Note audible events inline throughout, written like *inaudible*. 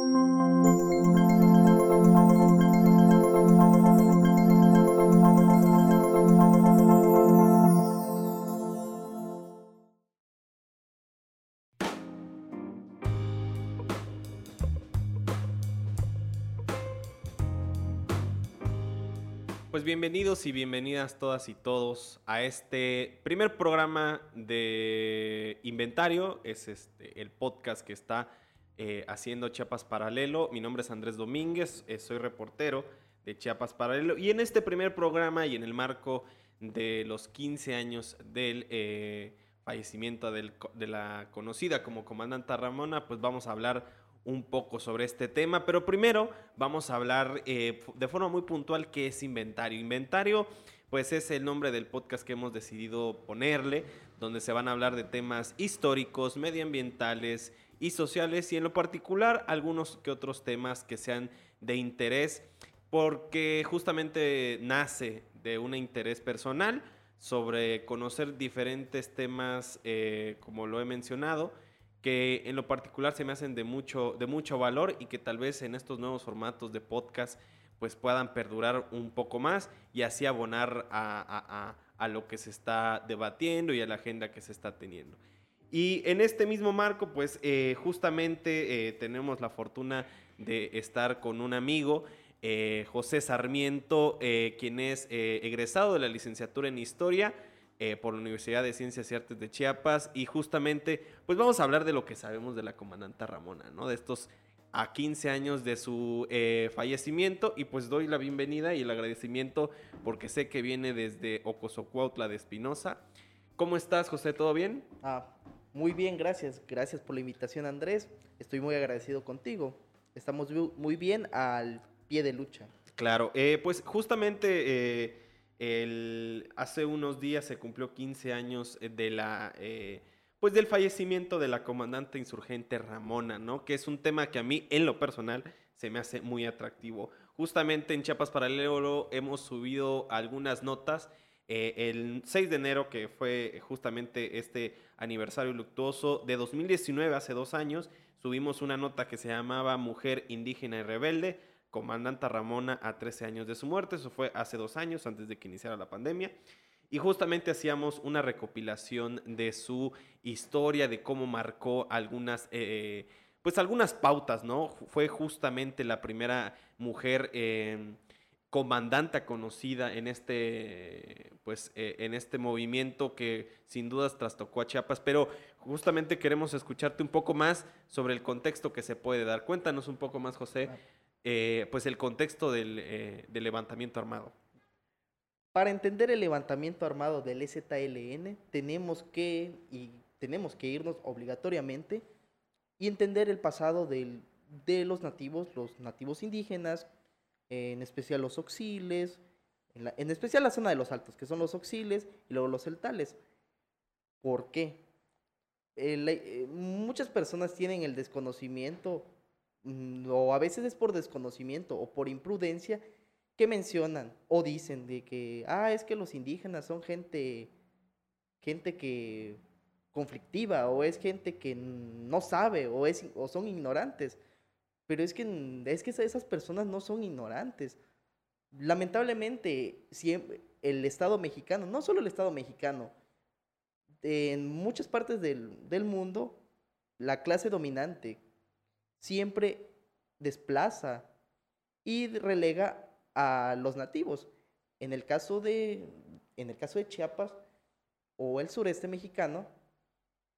Pues bienvenidos y bienvenidas todas y todos a este primer programa de Inventario. Es este, el podcast que está eh, haciendo Chiapas Paralelo. Mi nombre es Andrés Domínguez, eh, soy reportero de Chiapas Paralelo. Y en este primer programa y en el marco de los 15 años del eh, fallecimiento de la conocida como comandante Ramona, pues vamos a hablar un poco sobre este tema, pero primero vamos a hablar de forma muy puntual qué es inventario. Inventario, pues es el nombre del podcast que hemos decidido ponerle, donde se van a hablar de temas históricos, medioambientales y sociales, y en lo particular algunos que otros temas que sean de interés, porque justamente nace de un interés personal sobre conocer diferentes temas, eh, como lo he mencionado, que en lo particular se me hacen de mucho, de mucho valor y que tal vez en estos nuevos formatos de podcast pues puedan perdurar un poco más y así abonar a, lo que se está debatiendo y a la agenda que se está teniendo. Y en este mismo marco, pues eh, justamente eh, tenemos la fortuna de estar con un amigo, eh, José Sarmiento, quien es egresado de la licenciatura en Historia eh, por la Universidad de Ciencias y Artes de Chiapas y justamente pues vamos a hablar de lo que sabemos de la comandante Ramona, ¿no? De estos a 15 años de su eh, fallecimiento y pues doy la bienvenida y el agradecimiento porque sé que viene desde Ocosocuautla de Espinosa. ¿Cómo estás, José? ¿Todo bien? Ah, muy bien, gracias. Gracias por la invitación, Andrés. Estoy muy agradecido contigo. Estamos muy bien al pie de lucha. Claro, eh, pues justamente el, hace unos días se cumplió 15 años eh, de la, eh, pues del fallecimiento de la comandante insurgente Ramona, ¿no? Que es un tema que a mí, en lo personal, se me hace muy atractivo. Justamente en Chiapas Paralelo hemos subido algunas notas. Eh, el 6 de enero, que fue justamente este aniversario luctuoso de 2019, hace dos años, subimos una nota que se llamaba Mujer Indígena y Rebelde comandante Ramona a 13 años de su muerte. Eso fue hace dos años, antes de que iniciara la pandemia. Y justamente hacíamos una recopilación de su historia, de cómo marcó algunas, eh, pues algunas pautas, ¿no? Fue justamente la primera mujer eh, comandante conocida en este, pues, eh, en este movimiento que sin dudas trastocó a Chiapas. Pero justamente queremos escucharte un poco más sobre el contexto que se puede dar. Cuéntanos un poco más, José. Eh, pues el contexto eh, del, levantamiento armado. Para entender el levantamiento armado del ZLN, tenemos que, y tenemos que irnos obligatoriamente y entender el pasado de los nativos, los nativos indígenas, en especial los auxiles, en, especial la zona de los altos, que son los auxiles y luego los celtales. ¿Por qué? Eh, muchas personas tienen el desconocimiento Mm, o a veces es por desconocimiento o por imprudencia, que mencionan o dicen de que, ah, es que los indígenas son gente, gente que conflictiva o es gente que no sabe o, es, o son ignorantes. Pero es que, es que esas personas no son ignorantes. Lamentablemente, siempre, el Estado mexicano, no solo el Estado mexicano, en muchas partes del, del mundo, la clase dominante, siempre desplaza y relega a los nativos. En el caso de, en el caso de Chiapas o el sureste mexicano,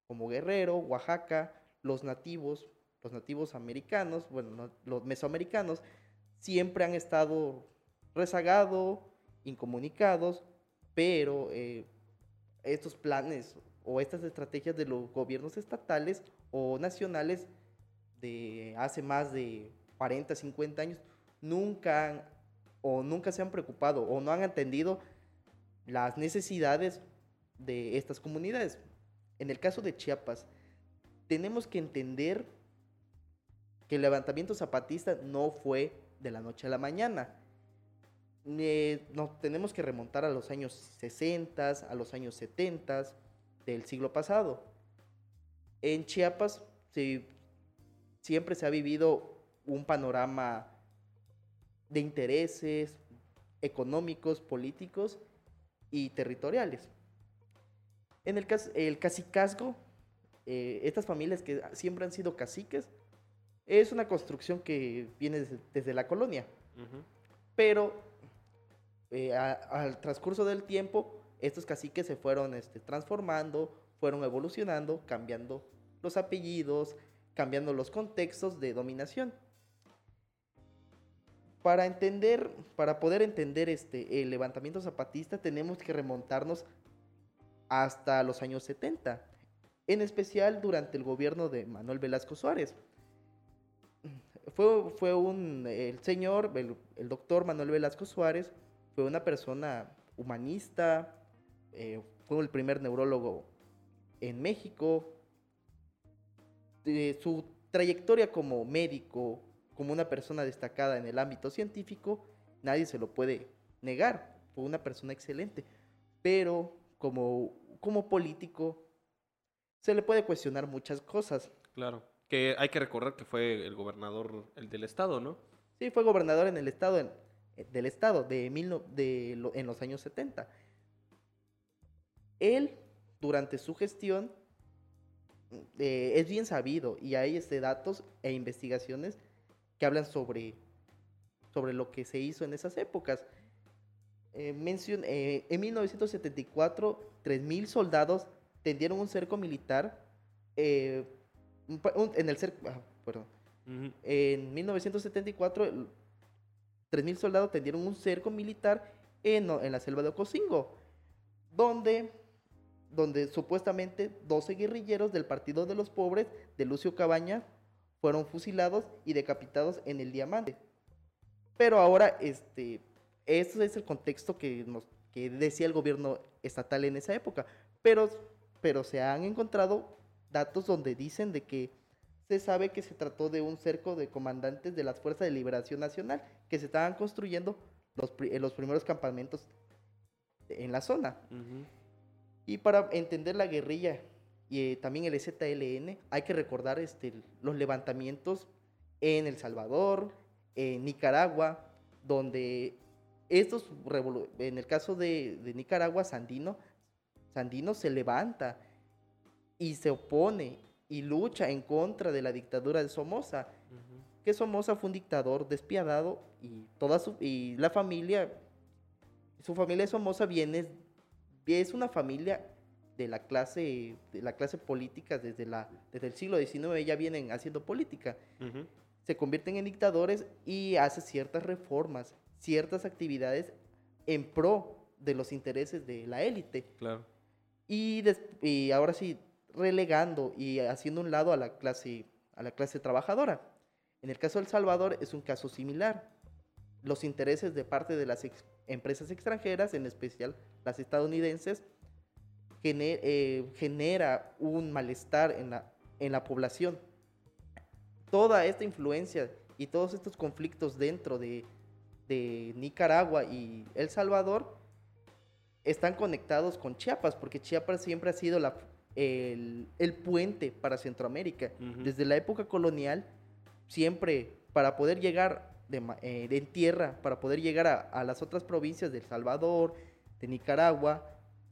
como Guerrero, Oaxaca, los nativos, los nativos americanos, bueno, los mesoamericanos, siempre han estado rezagados, incomunicados, pero eh, estos planes o estas estrategias de los gobiernos estatales o nacionales de hace más de 40, 50 años, nunca o nunca se han preocupado o no han entendido las necesidades de estas comunidades. En el caso de Chiapas, tenemos que entender el levantamiento zapatista no fue de la noche a la mañana. Eh, tenemos que remontar a los años 60, a los años 70 del siglo pasado. En Chiapas siempre se ha vivido un panorama de intereses económicos, políticos y territoriales. En el, el cacicazgo, eh, estas familias que siempre han sido caciques, es una construcción que viene desde, desde la colonia. Pero eh, a, al transcurso del tiempo, estos caciques se fueron este, transformando, fueron evolucionando, cambiando los apellidos, cambiando los contextos de dominación. Para entender, para poder entender este, el levantamiento zapatista, tenemos que remontarnos hasta los años 70, en especial durante el gobierno de Manuel Velasco Suárez. Fue, fue un, el señor, el, doctor Manuel Velasco Suárez, fue una persona humanista, eh, fue el primer neurólogo en México. De su trayectoria como médico, como una persona destacada en el ámbito científico, nadie se lo puede negar. Fue una persona excelente. Pero como, como político, se le puede cuestionar muchas cosas. Claro. Que hay que recordar que fue el gobernador el del estado, ¿no? Sí, fue gobernador en el estado, en, del estado de, mil, no- de en los años 70. Él, durante su gestión, eh, es bien sabido y hay este, datos e investigaciones que hablan sobre, sobre lo que se hizo en esas épocas. Eh, mencion- eh, en 1974, 3.000 soldados tendieron un cerco militar eh, un en el cerco... ah, perdón. En 1974, el- 3.000 soldados tendieron un cerco militar en, en la selva de Ocosingo, donde, donde supuestamente 12 guerrilleros del Partido de los Pobres de Lucio Cabaña fueron fusilados y decapitados en el Diamante. Pero ahora, este, ese es el contexto que, nos, que decía el gobierno estatal en esa época. Pero, pero se han encontrado datos donde dicen de que se sabe que se trató de un cerco de comandantes de las Fuerzas de Liberación Nacional que se estaban construyendo los, pri- en los primeros campamentos en la zona. Y para entender la guerrilla y eh, también el ZLN, hay que recordar este, los levantamientos en El Salvador, en Nicaragua, donde estos, en el caso de, de Nicaragua, Sandino, Sandino se levanta y se opone y lucha en contra de la dictadura de Somoza Ujú. que Somoza fue un dictador despiadado y toda su y la familia su familia de Somoza viene es una familia de la clase de la clase política desde la desde el siglo XIX ya vienen haciendo política Ujú. se convierten en dictadores y hace ciertas reformas ciertas actividades en pro de los intereses de la élite Claro. y, y ahora sí relegando y haciendo un lado a la clase a la clase trabajadora. En el caso de El Salvador es un caso similar. Los intereses de parte de las empresas extranjeras, en especial las estadounidenses, gene- eh, genera un malestar en la, en la población. Toda esta influencia y todos estos conflictos dentro de, de Nicaragua y El Salvador están conectados con Chiapas, porque Chiapas siempre ha sido la, el, el puente para Centroamérica. Desde la época colonial, siempre para poder llegar de, eh, en tierra, para poder llegar a, a las otras provincias de El Salvador, de Nicaragua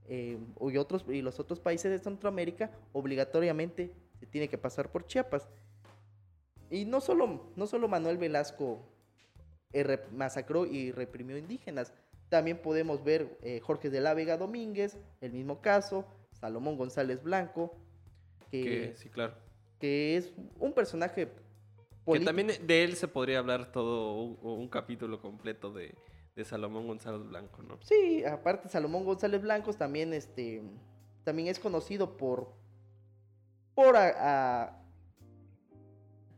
eh, y, otros, y los otros países de Centroamérica, obligatoriamente se tiene que pasar por Chiapas. Y no solo, no solo Manuel Velasco eh, masacró y reprimió indígenas, también podemos ver Jorge de la Vega Domínguez, el mismo caso, Salomón González Blanco, Que, que, sí, claro. que es un personaje Que también de él se podría hablar todo un, un capítulo completo de, de Salomón González Blanco, ¿no? Sí, aparte Salomón González Blancos también, este, también es conocido por, por, a- a-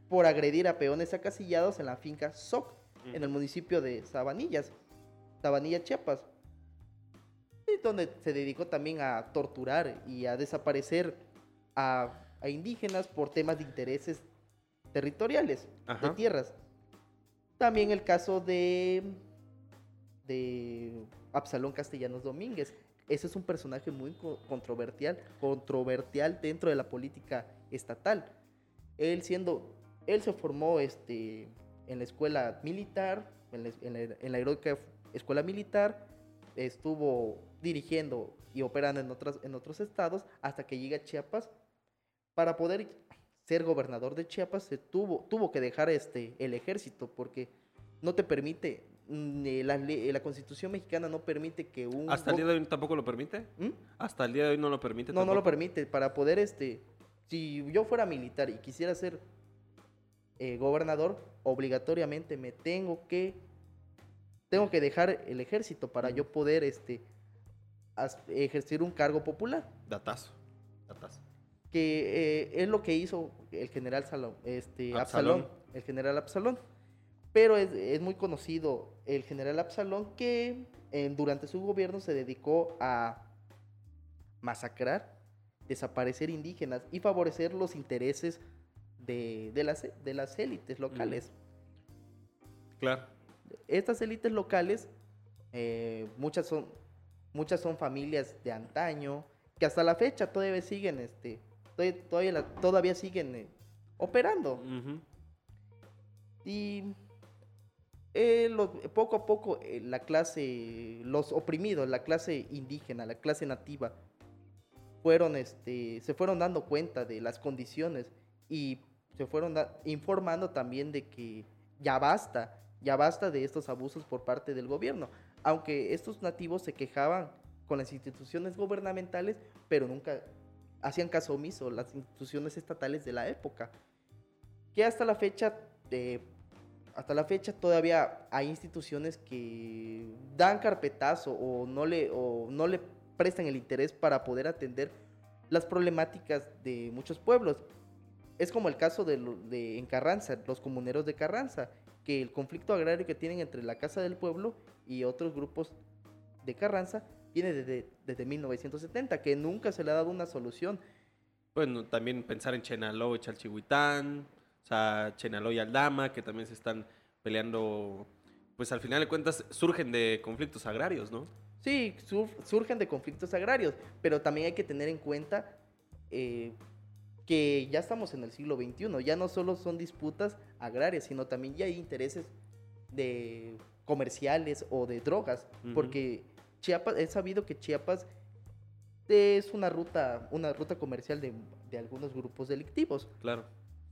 por agredir a peones acasillados en la finca Soc, en el municipio de Sabanillas, Sabanilla, Chiapas. Donde se dedicó también a torturar y a desaparecer a, a indígenas por temas de intereses territoriales, de tierras. También el caso de, de Absalón Castellanos Domínguez. Ese es un personaje muy co- controversial, controversial dentro de la política estatal. Él siendo, él se formó este, en la escuela militar, en la, en la- en la heroica escuela militar, estuvo dirigiendo y operando en, otras, en otros estados hasta que llega a Chiapas. Para poder ser gobernador de Chiapas se tuvo, tuvo que dejar este, el ejército porque no te permite, mm, eh, la, la constitución mexicana no permite que un... ¿Hasta el día de hoy tampoco lo permite? ¿Mm? Hasta el día de hoy no lo permite No, no lo permite. Para poder, este, si yo fuera militar y quisiera ser eh, gobernador, obligatoriamente me tengo que, tengo que dejar el ejército para yo poder, este, ejercer un cargo popular. Datazo. Datazo. Que eh, es lo que hizo el general Salón, este, Absalón. Absalón, el general Absalón. Pero es, es muy conocido el general Absalón que eh, durante su gobierno se dedicó a masacrar, desaparecer indígenas y favorecer los intereses de, de las, de las élites locales. Claro. Estas élites locales, eh, muchas, son, muchas son familias de antaño, que hasta la fecha todavía siguen, este, todavía, siguen eh, operando. Y eh, lo- poco a poco eh, la clase, los oprimidos, la clase indígena, la clase nativa, fueron, este, se fueron dando cuenta de las condiciones y se fueron informando también de que ya basta, ya basta de estos abusos por parte del gobierno. Aunque estos nativos se quejaban con las instituciones gubernamentales, pero nunca hacían caso omiso las instituciones estatales de la época. Que hasta la fecha, eh, hasta la fecha todavía hay instituciones que dan carpetazo o no le, o no le prestan el interés para poder atender las problemáticas de muchos pueblos. Es como el caso de, de en Carranza, los comuneros de Carranza, que el conflicto agrario que tienen entre la Casa del Pueblo y otros grupos de Carranza viene desde, desde 1970, que nunca se le ha dado una solución. Bueno, también pensar en Chenaló y Chalchihuitán, o sea, Chenaló y Aldama, que también se están peleando, pues al final de cuentas surgen de conflictos agrarios, ¿no? Sí, sur- surgen de conflictos agrarios, pero también hay que tener en cuenta eh, que ya estamos en el siglo XXI, ya no solo son disputas agrarias, sino también ya hay intereses de comerciales o de drogas, porque Chiapas, he sabido que Chiapas es una ruta, una ruta comercial de, de algunos grupos delictivos. Claro.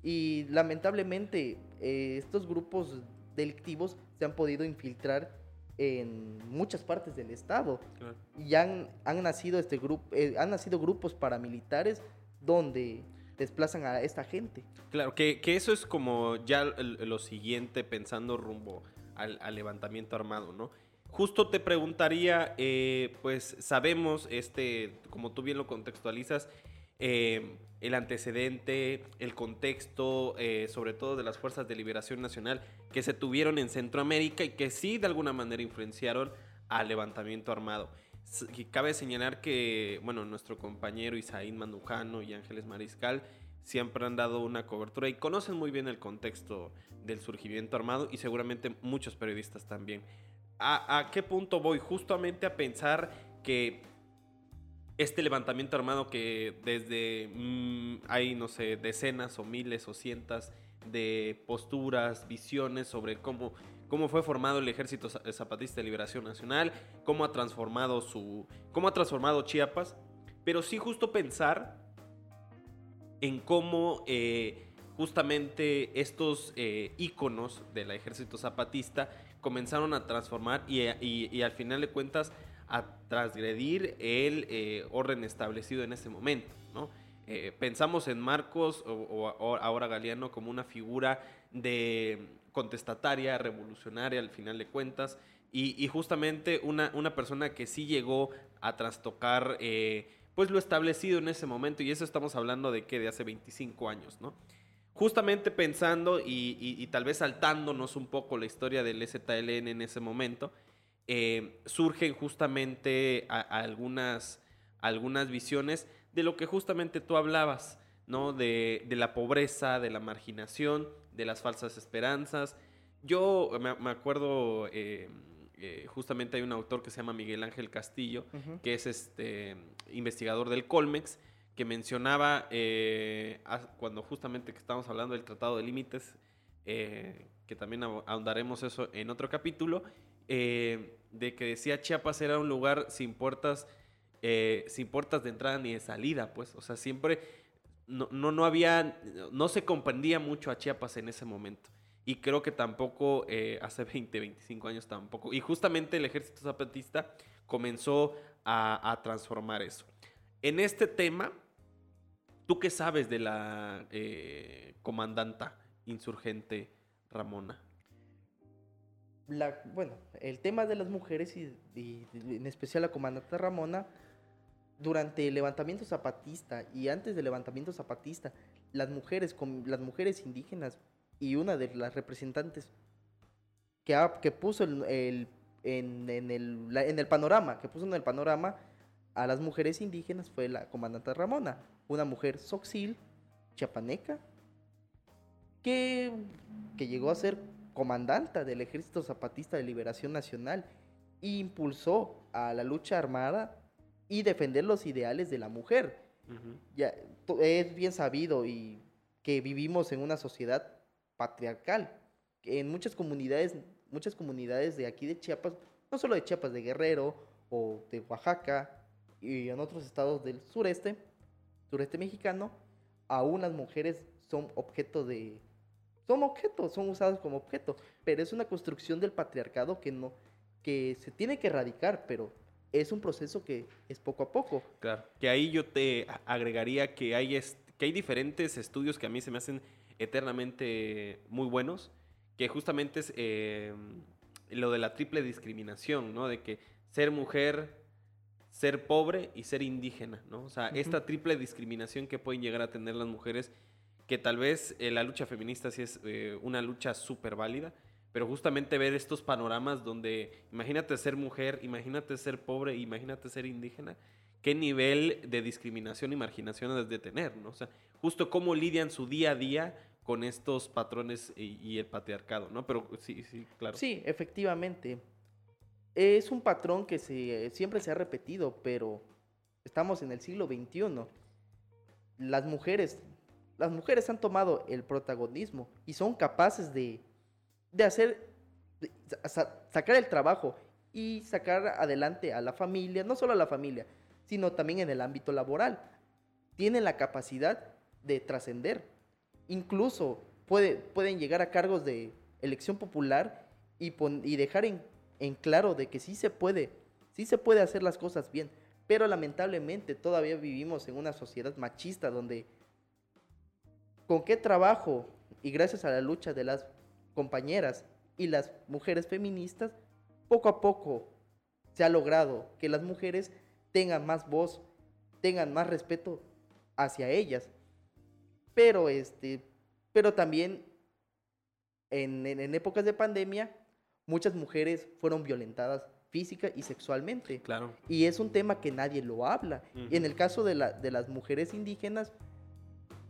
Y lamentablemente eh, estos grupos delictivos se han podido infiltrar en muchas partes del estado claro. y han, han nacido este grupo han nacido grupos paramilitares donde desplazan a esta gente. Claro, que, que eso es como ya lo siguiente pensando rumbo al, al levantamiento armado, ¿no? Justo te preguntaría, eh, pues sabemos, este, como tú bien lo contextualizas, eh, el antecedente, el contexto, eh, sobre todo de las fuerzas de liberación nacional que se tuvieron en Centroamérica y que sí de alguna manera influenciaron al levantamiento armado. Cabe señalar que, bueno, nuestro compañero Isaín Mandujano y Ángeles Mariscal siempre han dado una cobertura y conocen muy bien el contexto del surgimiento armado y seguramente muchos periodistas también. ¿A, a qué punto voy? Justamente a pensar que este levantamiento armado que desde mm, hay, no sé, decenas o miles o cientos de posturas, visiones sobre cómo, cómo fue formado el Ejército Za- Zapatista de Liberación Nacional, cómo ha transformado su, cómo ha transformado Chiapas, pero sí justo pensar en cómo eh, justamente estos eh, íconos del ejército zapatista comenzaron a transformar y, al final de cuentas a transgredir el eh, orden establecido en ese momento, ¿no? Eh, pensamos en Marcos o- o ahora Galeano como una figura de contestataria, revolucionaria al final de cuentas y, justamente una, una persona que sí llegó a trastocar eh, pues lo establecido en ese momento y eso estamos hablando de que de hace 25 años, ¿no? Justamente pensando y, tal vez saltándonos un poco la historia del ZLN en ese momento, eh, surgen justamente algunas, algunas visiones de lo que justamente tú hablabas, ¿no? De, de la pobreza, de la marginación, de las falsas esperanzas. Yo me, me acuerdo, eh, eh, justamente hay un autor que se llama Miguel Ángel Castillo, que es este investigador del Colmex, que mencionaba eh, cuando justamente que estábamos hablando del Tratado de Límites, que también ahondaremos eso en otro capítulo, de que decía Chiapas era un lugar sin puertas, sin puertas de entrada ni de salida, pues, o sea, siempre no, no, no había, no se comprendía mucho a Chiapas en ese momento. Y creo que tampoco eh, hace *laughs* 20, 25 años tampoco. Y justamente el ejército zapatista comenzó a, transformar eso. En este tema, ¿tú qué sabes de la eh, comandanta insurgente Ramona? La, bueno, el tema de las mujeres y, en especial la comandante Ramona, durante el levantamiento zapatista y antes del levantamiento zapatista, las mujeres, las mujeres indígenas y una de las representantes que, que puso el, en, el, en el panorama, que puso en el panorama a las mujeres indígenas fue la comandante Ramona, una mujer soxil, chiapaneca, que, que llegó a ser comandante del Ejército Zapatista de Liberación Nacional e impulsó a la lucha armada y defender los ideales de la mujer. ya, es bien sabido y que vivimos en una sociedad patriarcal. En muchas comunidades, muchas comunidades de aquí de Chiapas, no solo de Chiapas, de Guerrero o de Oaxaca y en otros estados del sureste, sureste mexicano, aún las mujeres son objeto de... Son objetos, son usadas como objeto, pero es una construcción del patriarcado que no que se tiene que erradicar, pero es un proceso que es poco a poco. Claro, que ahí yo te agregaría que hay, que hay diferentes estudios que a mí se me hacen eternamente muy buenos, que justamente es eh, lo de la triple discriminación, ¿no? De que ser mujer, ser pobre y ser indígena, ¿no? O sea, esta triple discriminación que pueden llegar a tener las mujeres, que tal vez eh, la lucha feminista sí es eh, una lucha súper válida, pero justamente ver estos panoramas donde imagínate ser mujer, imagínate ser pobre, imagínate ser indígena, qué nivel de discriminación y marginación has de tener, ¿no? O sea, justo cómo lidian su día a día con estos patrones y, el patriarcado, ¿no? Pero sí, sí, claro. Sí, efectivamente. Es un patrón que se, siempre se ha repetido, pero estamos en el siglo XXI. Las mujeres, las mujeres han tomado el protagonismo y son capaces de, de hacer, sacar el trabajo y sacar adelante a la familia, no solo a la familia, sino también en el ámbito laboral. Tienen la capacidad de trascender incluso puede, pueden llegar a cargos de elección popular y, y dejar en, en, claro de que sí se puede, sí se puede hacer las cosas bien. Pero lamentablemente todavía vivimos en una sociedad machista donde con qué trabajo y gracias a la lucha de las compañeras y las mujeres feministas, poco a poco se ha logrado que las mujeres tengan más voz, tengan más respeto hacia ellas. Pero, este, pero también en, épocas de pandemia, muchas mujeres fueron violentadas física y sexualmente. Claro. Y es un tema que nadie lo habla. Y en el caso de, la, de las mujeres indígenas,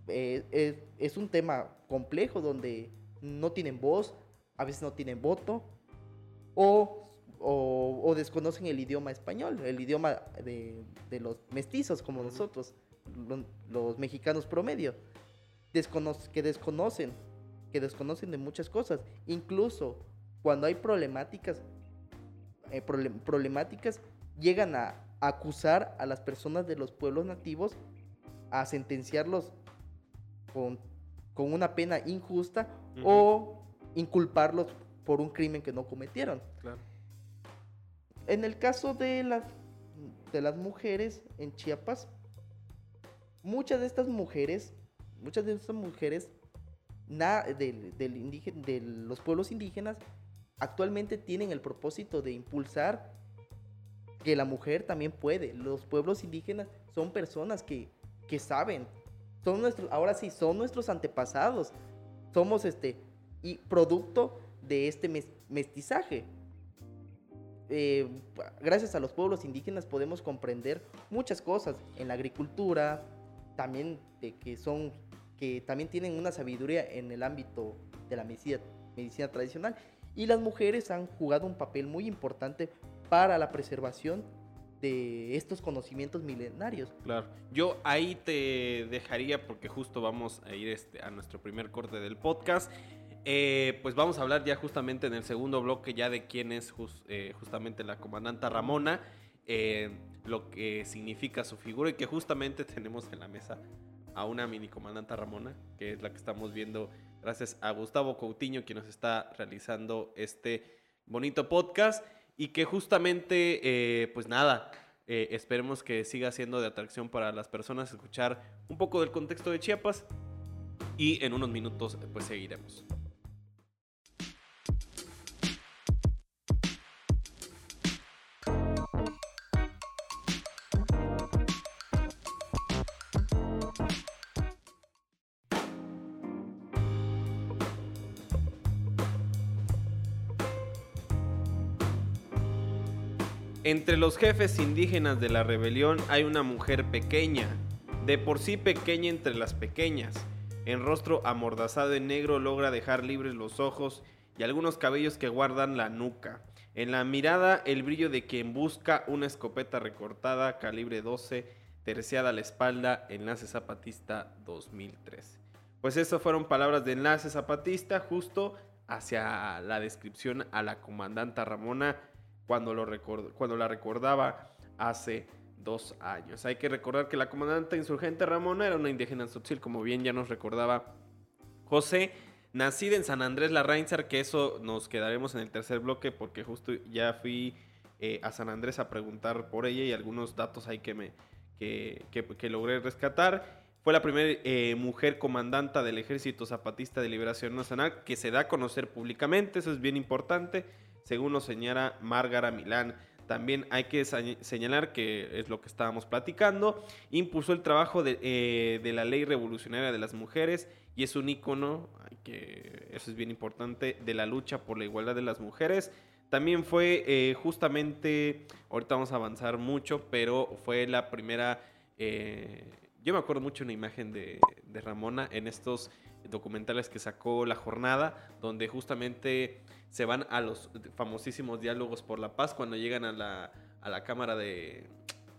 eh, es, un tema complejo donde no tienen voz, a veces no tienen voto, o, o, desconocen el idioma español, el idioma de, de los mestizos como nosotros, los mexicanos promedio que desconocen, que desconocen de muchas cosas. Incluso cuando hay problemáticas, eh, problemáticas, llegan a acusar a las personas de los pueblos nativos, a sentenciarlos con, una pena injusta o inculparlos por un crimen que no cometieron. En el caso de las, de las mujeres en Chiapas, muchas de estas mujeres muchas de estas mujeres de los pueblos indígenas actualmente tienen el propósito de impulsar que la mujer también puede. Los pueblos indígenas son personas que, que saben. Son nuestros, ahora sí, son nuestros antepasados. Somos este, y producto de este mestizaje. Eh, gracias a los pueblos indígenas podemos comprender muchas cosas en la agricultura, también de que son que también tienen una sabiduría en el ámbito de la medicina, medicina tradicional. Y las mujeres han jugado un papel muy importante para la preservación de estos conocimientos milenarios. Claro, yo ahí te dejaría porque justo vamos a ir este, a nuestro primer corte del podcast. Eh, pues vamos a hablar ya justamente en el segundo bloque ya de quién es eh, justamente la comandanta Ramona, eh, lo que significa su figura y que justamente tenemos en la mesa a una mini comandanta Ramona, que es la que estamos viendo gracias a Gustavo Coutinho, quien nos está realizando este bonito podcast y que justamente, pues nada, esperemos que siga siendo de atracción para las personas escuchar un poco del contexto de Chiapas y en unos minutos pues seguiremos. Entre los jefes indígenas de la rebelión hay una mujer pequeña, de por sí pequeña entre las pequeñas. En rostro amordazado en negro logra dejar libres los ojos y algunos cabellos que guardan la nuca. En la mirada el brillo de quien busca una escopeta recortada calibre 12, terciada a la espalda, enlace zapatista 2003. Pues esas fueron palabras de enlace zapatista justo hacia la descripción a la comandanta Ramona cuando, lo cuando la recordaba hace dos años. Hay que recordar que la comandante insurgente Ramona era una indígena sotzil, como bien ya nos recordaba José, nacida en San Andrés La Reinsar, que eso nos quedaremos en el tercer bloque porque justo ya fui eh, a San Andrés a preguntar por ella y algunos datos ahí que, me, que, que, logré rescatar. Fue la primera eh, mujer comandanta del Ejército Zapatista de Liberación Nacional que se da a conocer públicamente, eso es bien importante según lo señala Márgara Milán. También hay que señalar que es lo que estábamos platicando. Impulsó el trabajo eh, de, la ley revolucionaria de las mujeres y es un ícono, que eso es bien importante, de la lucha por la igualdad de las mujeres. También fue eh, justamente, ahorita vamos a avanzar mucho, pero fue la primera, eh, yo me acuerdo mucho una imagen de, de Ramona en estos documentales que sacó La Jornada, donde justamente se van a los famosísimos diálogos por la paz cuando llegan a la, a la Cámara de...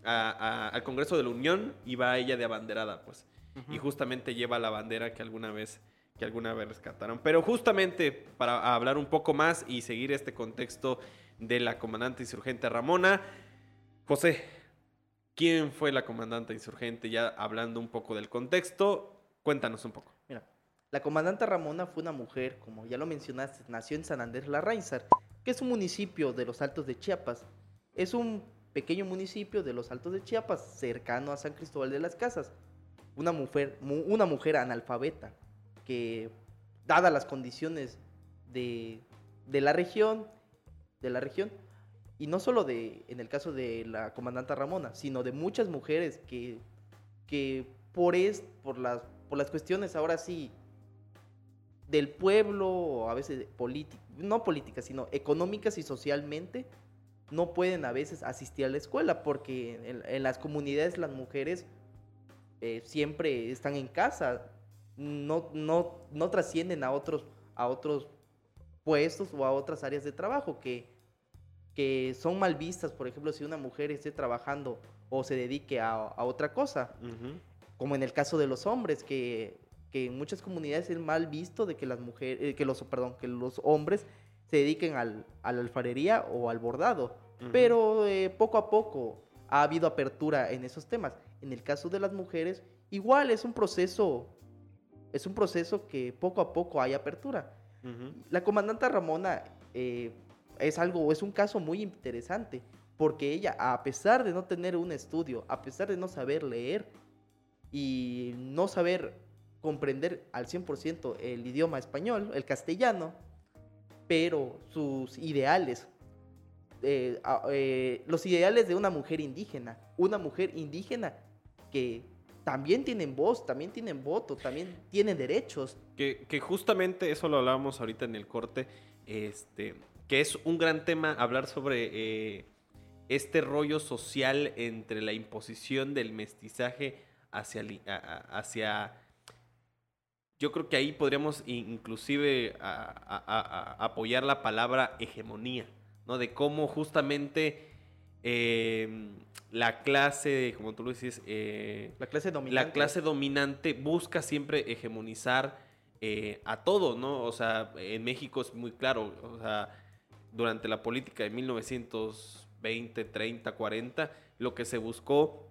al Congreso de la Unión y va ella de abanderada, pues. Y justamente lleva la bandera que alguna vez que alguna vez rescataron. Pero justamente para hablar un poco más y seguir este contexto de la comandante insurgente Ramona, José, ¿quién fue la comandante insurgente? Ya hablando un poco del contexto, cuéntanos un poco. La comandante Ramona fue una mujer, como ya lo mencionaste, nació en San Andrés La Larrainzar, que es un municipio de los Altos de Chiapas. Es un pequeño municipio de los Altos de Chiapas, cercano a San Cristóbal de las Casas. Una mujer, una mujer analfabeta, que, dadas las condiciones de, la región, de la región, y no solo de, en el caso de la comandante Ramona, sino de muchas mujeres que, que por, es, por, las, por las cuestiones ahora sí del pueblo, o a veces no políticas, sino económicas y socialmente, no pueden a veces asistir a la escuela, porque en, las comunidades las mujeres eh, siempre están en casa, no, no, no trascienden a otros, a otros puestos o a otras áreas de trabajo que, que son mal vistas, por ejemplo, si una mujer esté trabajando o se dedique a, otra cosa, como en el caso de los hombres, que que en muchas comunidades es mal visto de que las mujeres, eh, que los, perdón, que los hombres se dediquen al, a la alfarería o al bordado. Pero eh, poco a poco ha habido apertura en esos temas. En el caso de las mujeres, igual es un proceso, es un proceso que poco a poco hay apertura. La comandante Ramona eh, es algo, es un caso muy interesante, porque ella, a pesar de no tener un estudio, a pesar de no saber leer y no saber comprender al 100% el idioma español, el castellano, pero sus ideales, eh, eh, los ideales de una mujer indígena, una mujer indígena que también tienen voz, también tienen voto, también tienen derechos. Que, justamente eso lo hablábamos ahorita en el corte, este, que es un gran tema hablar sobre eh, este rollo social entre la imposición del mestizaje hacia, hacia yo creo que ahí podríamos inclusive apoyar la palabra hegemonía, ¿no? De cómo justamente em, la clase, como tú lo dices, eh, la clase dominante, la clase dominante busca siempre hegemonizar eh, a todo, ¿no? O sea, en México es muy claro, o sea, durante la política de 1920, 30, 40, lo que se buscó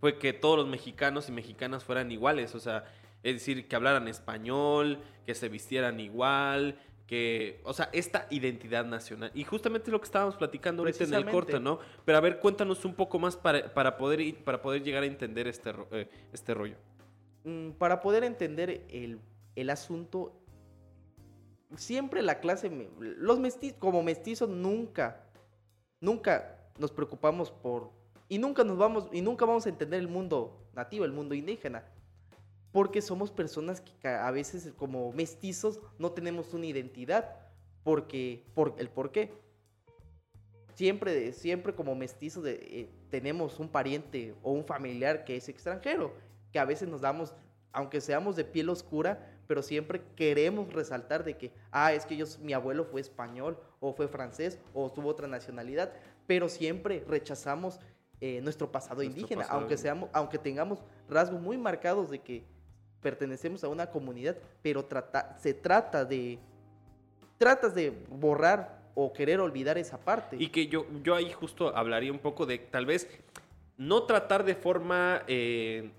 fue que todos los mexicanos y mexicanas fueran iguales, o sea, es decir, que hablaran español, que se vistieran igual, que, o sea, esta identidad nacional. Y justamente lo que estábamos platicando ahorita en el corte, ¿no? Pero a ver, cuéntanos un poco más para, para poder, para poder llegar a entender este, eh, este rollo. Mm, para poder entender el, el asunto, siempre la clase, los mestizos, como mestizos nunca, nunca nos preocupamos por y nunca nos vamos, y nunca vamos a entender el mundo nativo, el mundo indígena. Porque somos personas que a veces como mestizos no tenemos una identidad. Porque, por, el por qué. Siempre, siempre como mestizos eh, tenemos un pariente o un familiar que es extranjero. Que a veces nos damos, aunque seamos de piel oscura, pero siempre queremos resaltar de que, ah, es que yo, mi abuelo fue español, o fue francés, o tuvo otra nacionalidad, pero siempre rechazamos eh, nuestro pasado indígena, aunque, seamos, aunque tengamos rasgos muy marcados de que pertenecemos a una comunidad, pero trata, se trata de, tratas de borrar o querer olvidar esa parte. Y que yo, yo ahí justo hablaría un poco de tal vez no tratar de forma eh,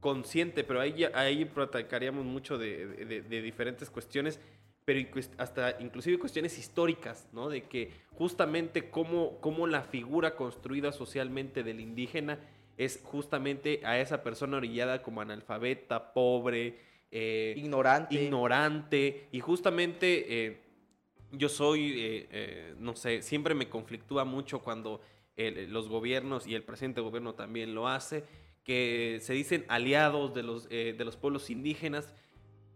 consciente, pero ahí, ahí platicaríamos mucho de, de diferentes cuestiones pero hasta inclusive cuestiones históricas, ¿no? De que justamente cómo, cómo la figura construida socialmente del indígena es justamente a esa persona orillada como analfabeta, pobre, eh, ignorante. ignorante, y justamente eh, yo soy, eh, no sé, siempre me conflictúa mucho cuando los gobiernos y el presidente del gobierno también lo hace, que se dicen aliados de los, de los pueblos indígenas,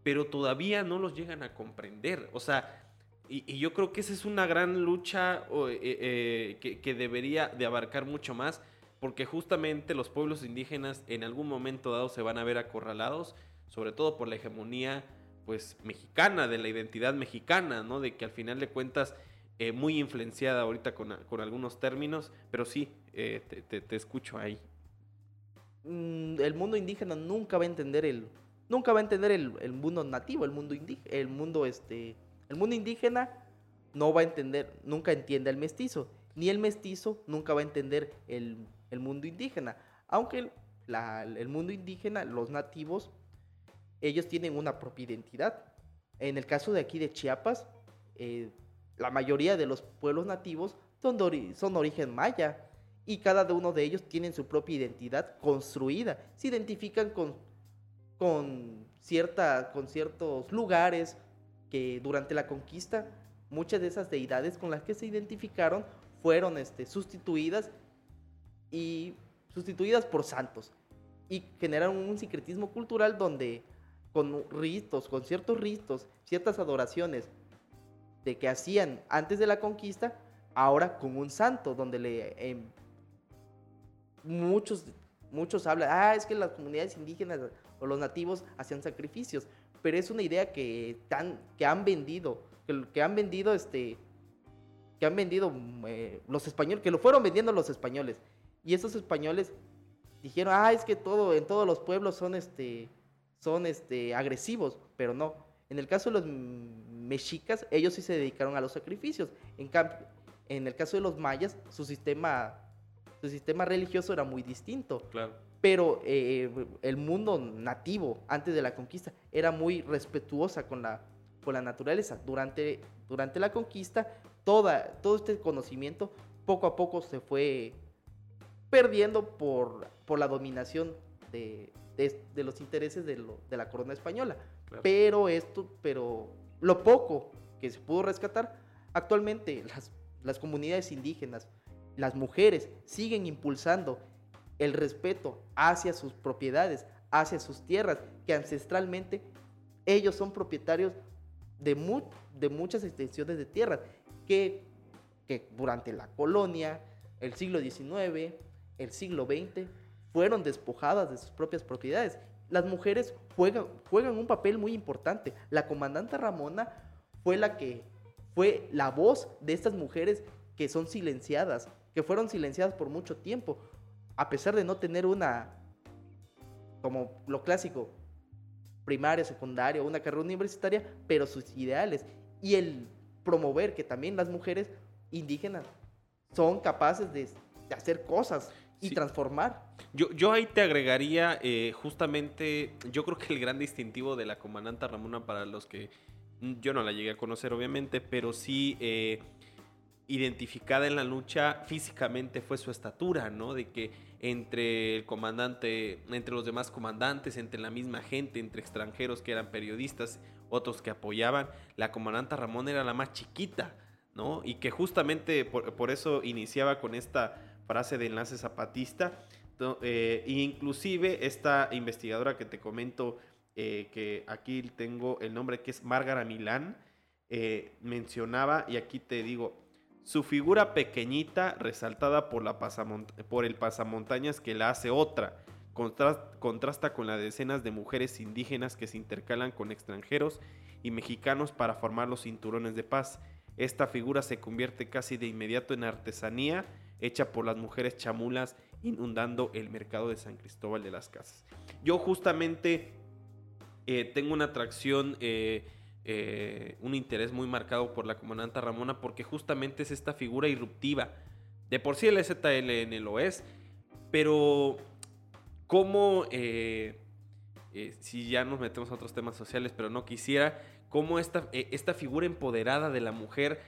pero todavía no los llegan a comprender. O sea, y, yo creo que esa es una gran lucha eh, eh, que, debería de abarcar mucho más, porque justamente los pueblos indígenas en algún momento dado se van a ver acorralados, sobre todo por la hegemonía pues mexicana, de la identidad mexicana, ¿no? De que al final de cuentas, eh, muy influenciada ahorita con, algunos términos, pero sí, te, te, escucho ahí. Mm, el mundo indígena nunca va a entender el, nunca va a entender el, mundo nativo, el mundo indígena, el mundo este, el mundo indígena no va a entender, nunca entiende al mestizo, ni el mestizo nunca va a entender el, mundo indígena, aunque el mundo indígena, los nativos, ellos tienen una propia identidad. En el caso de aquí de Chiapas, eh, la mayoría de los pueblos nativos son son de origen maya y cada uno de ellos tienen su propia identidad construida. Se identifican con con, cierta, con ciertos lugares que durante la conquista muchas de esas deidades con las que se identificaron fueron este, sustituidas y sustituidas por santos y generaron un secretismo cultural donde con ritos, con ciertos ritos, ciertas adoraciones de que hacían antes de la conquista, ahora con un santo, donde le em, muchos muchos hablan, ah, es que las comunidades indígenas o los nativos hacían sacrificios, pero es una idea que, tan, que han vendido, que, han vendido este, que han vendido eh, los españoles, que lo fueron vendiendo los españoles. Y esos españoles dijeron, ah, es que todo, en todos los pueblos son este, son este, agresivos, pero no. En el caso de los mexicas, ellos sí se dedicaron a los sacrificios. En cambio, en el caso de los mayas, su sistema, su sistema religioso era muy distinto. Claro. Pero eh, el mundo nativo, antes de la conquista, era muy respetuosa con la, con la naturaleza. Durante, durante la conquista, toda, todo este conocimiento poco a poco se fue perdiendo por, por la dominación de, de, los intereses de, de, la corona española. Pero esto, pero lo poco que se pudo rescatar, actualmente las, las comunidades indígenas, las mujeres siguen impulsando el respeto hacia sus propiedades, hacia sus tierras, que ancestralmente ellos son propietarios de, de muchas extensiones de tierras que, que durante la colonia, el siglo XIX, el siglo XX, fueron despojadas de sus propias propiedades. Las mujeres juegan, un papel muy importante. La comandante Ramona fue la que fue la voz de estas mujeres que son silenciadas, que fueron silenciadas por mucho tiempo, a pesar de no tener una, como lo clásico, primaria, secundaria, una carrera universitaria, pero sus ideales. Y el promover que también las mujeres indígenas son capaces de hacer cosas y Sí. transformar. Yo, yo ahí te agregaría eh, justamente, yo creo que el gran distintivo de la comandante Ramona para los que yo no la llegué a conocer obviamente, pero sí eh, identificada en la lucha físicamente fue su estatura, ¿no? De que entre el comandante, entre los demás comandantes, entre la misma gente, entre extranjeros que eran periodistas, otros que apoyaban, la comandante Ramón era la más chiquita, ¿no? Y que justamente por, por eso iniciaba con esta frase de enlace zapatista, eh, inclusive esta investigadora que te comento, eh, que aquí tengo el nombre que es Márgara Milán, eh, mencionaba, y aquí te digo, su figura pequeñita resaltada por, la por el pasamontañas que la hace otra. Contras- contrasta con las decenas de mujeres indígenas que se intercalan con extranjeros y mexicanos para formar los cinturones de paz. Esta figura se convierte casi de inmediato en artesanía hecha por las mujeres chamulas inundando el mercado de San Cristóbal de las Casas. Yo justamente eh, tengo una atracción, eh, eh, un interés muy marcado por la comandante Ramona porque justamente es esta figura irruptiva. De por sí el ZLN lo es, pero cómo, si ya nos metemos a otros temas sociales, pero no quisiera, cómo esta, esta figura empoderada de la mujer,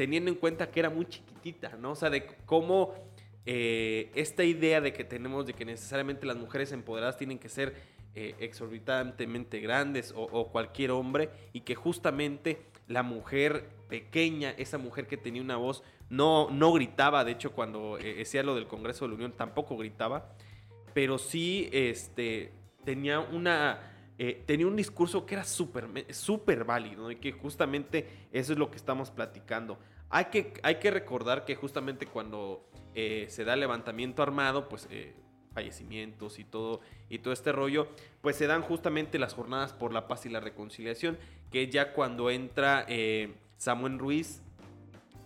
teniendo en cuenta que era muy chiquitita, ¿no? O sea, de cómo eh, esta idea de que tenemos de que necesariamente las mujeres empoderadas tienen que ser eh, exorbitantemente grandes o, cualquier hombre y que justamente la mujer pequeña, esa mujer que tenía una voz, no, no gritaba, de hecho cuando eh, decía lo del Congreso de la Unión tampoco gritaba, pero sí este, tenía una... eh, tenía un discurso que era súper súper válido ¿no? y que justamente eso es lo que estamos platicando. Hay que, hay que recordar que justamente cuando eh, se da levantamiento armado, pues eh, fallecimientos y todo, y todo este rollo, pues se dan justamente las jornadas por la paz y la reconciliación, que ya cuando entra Samuel Ruiz,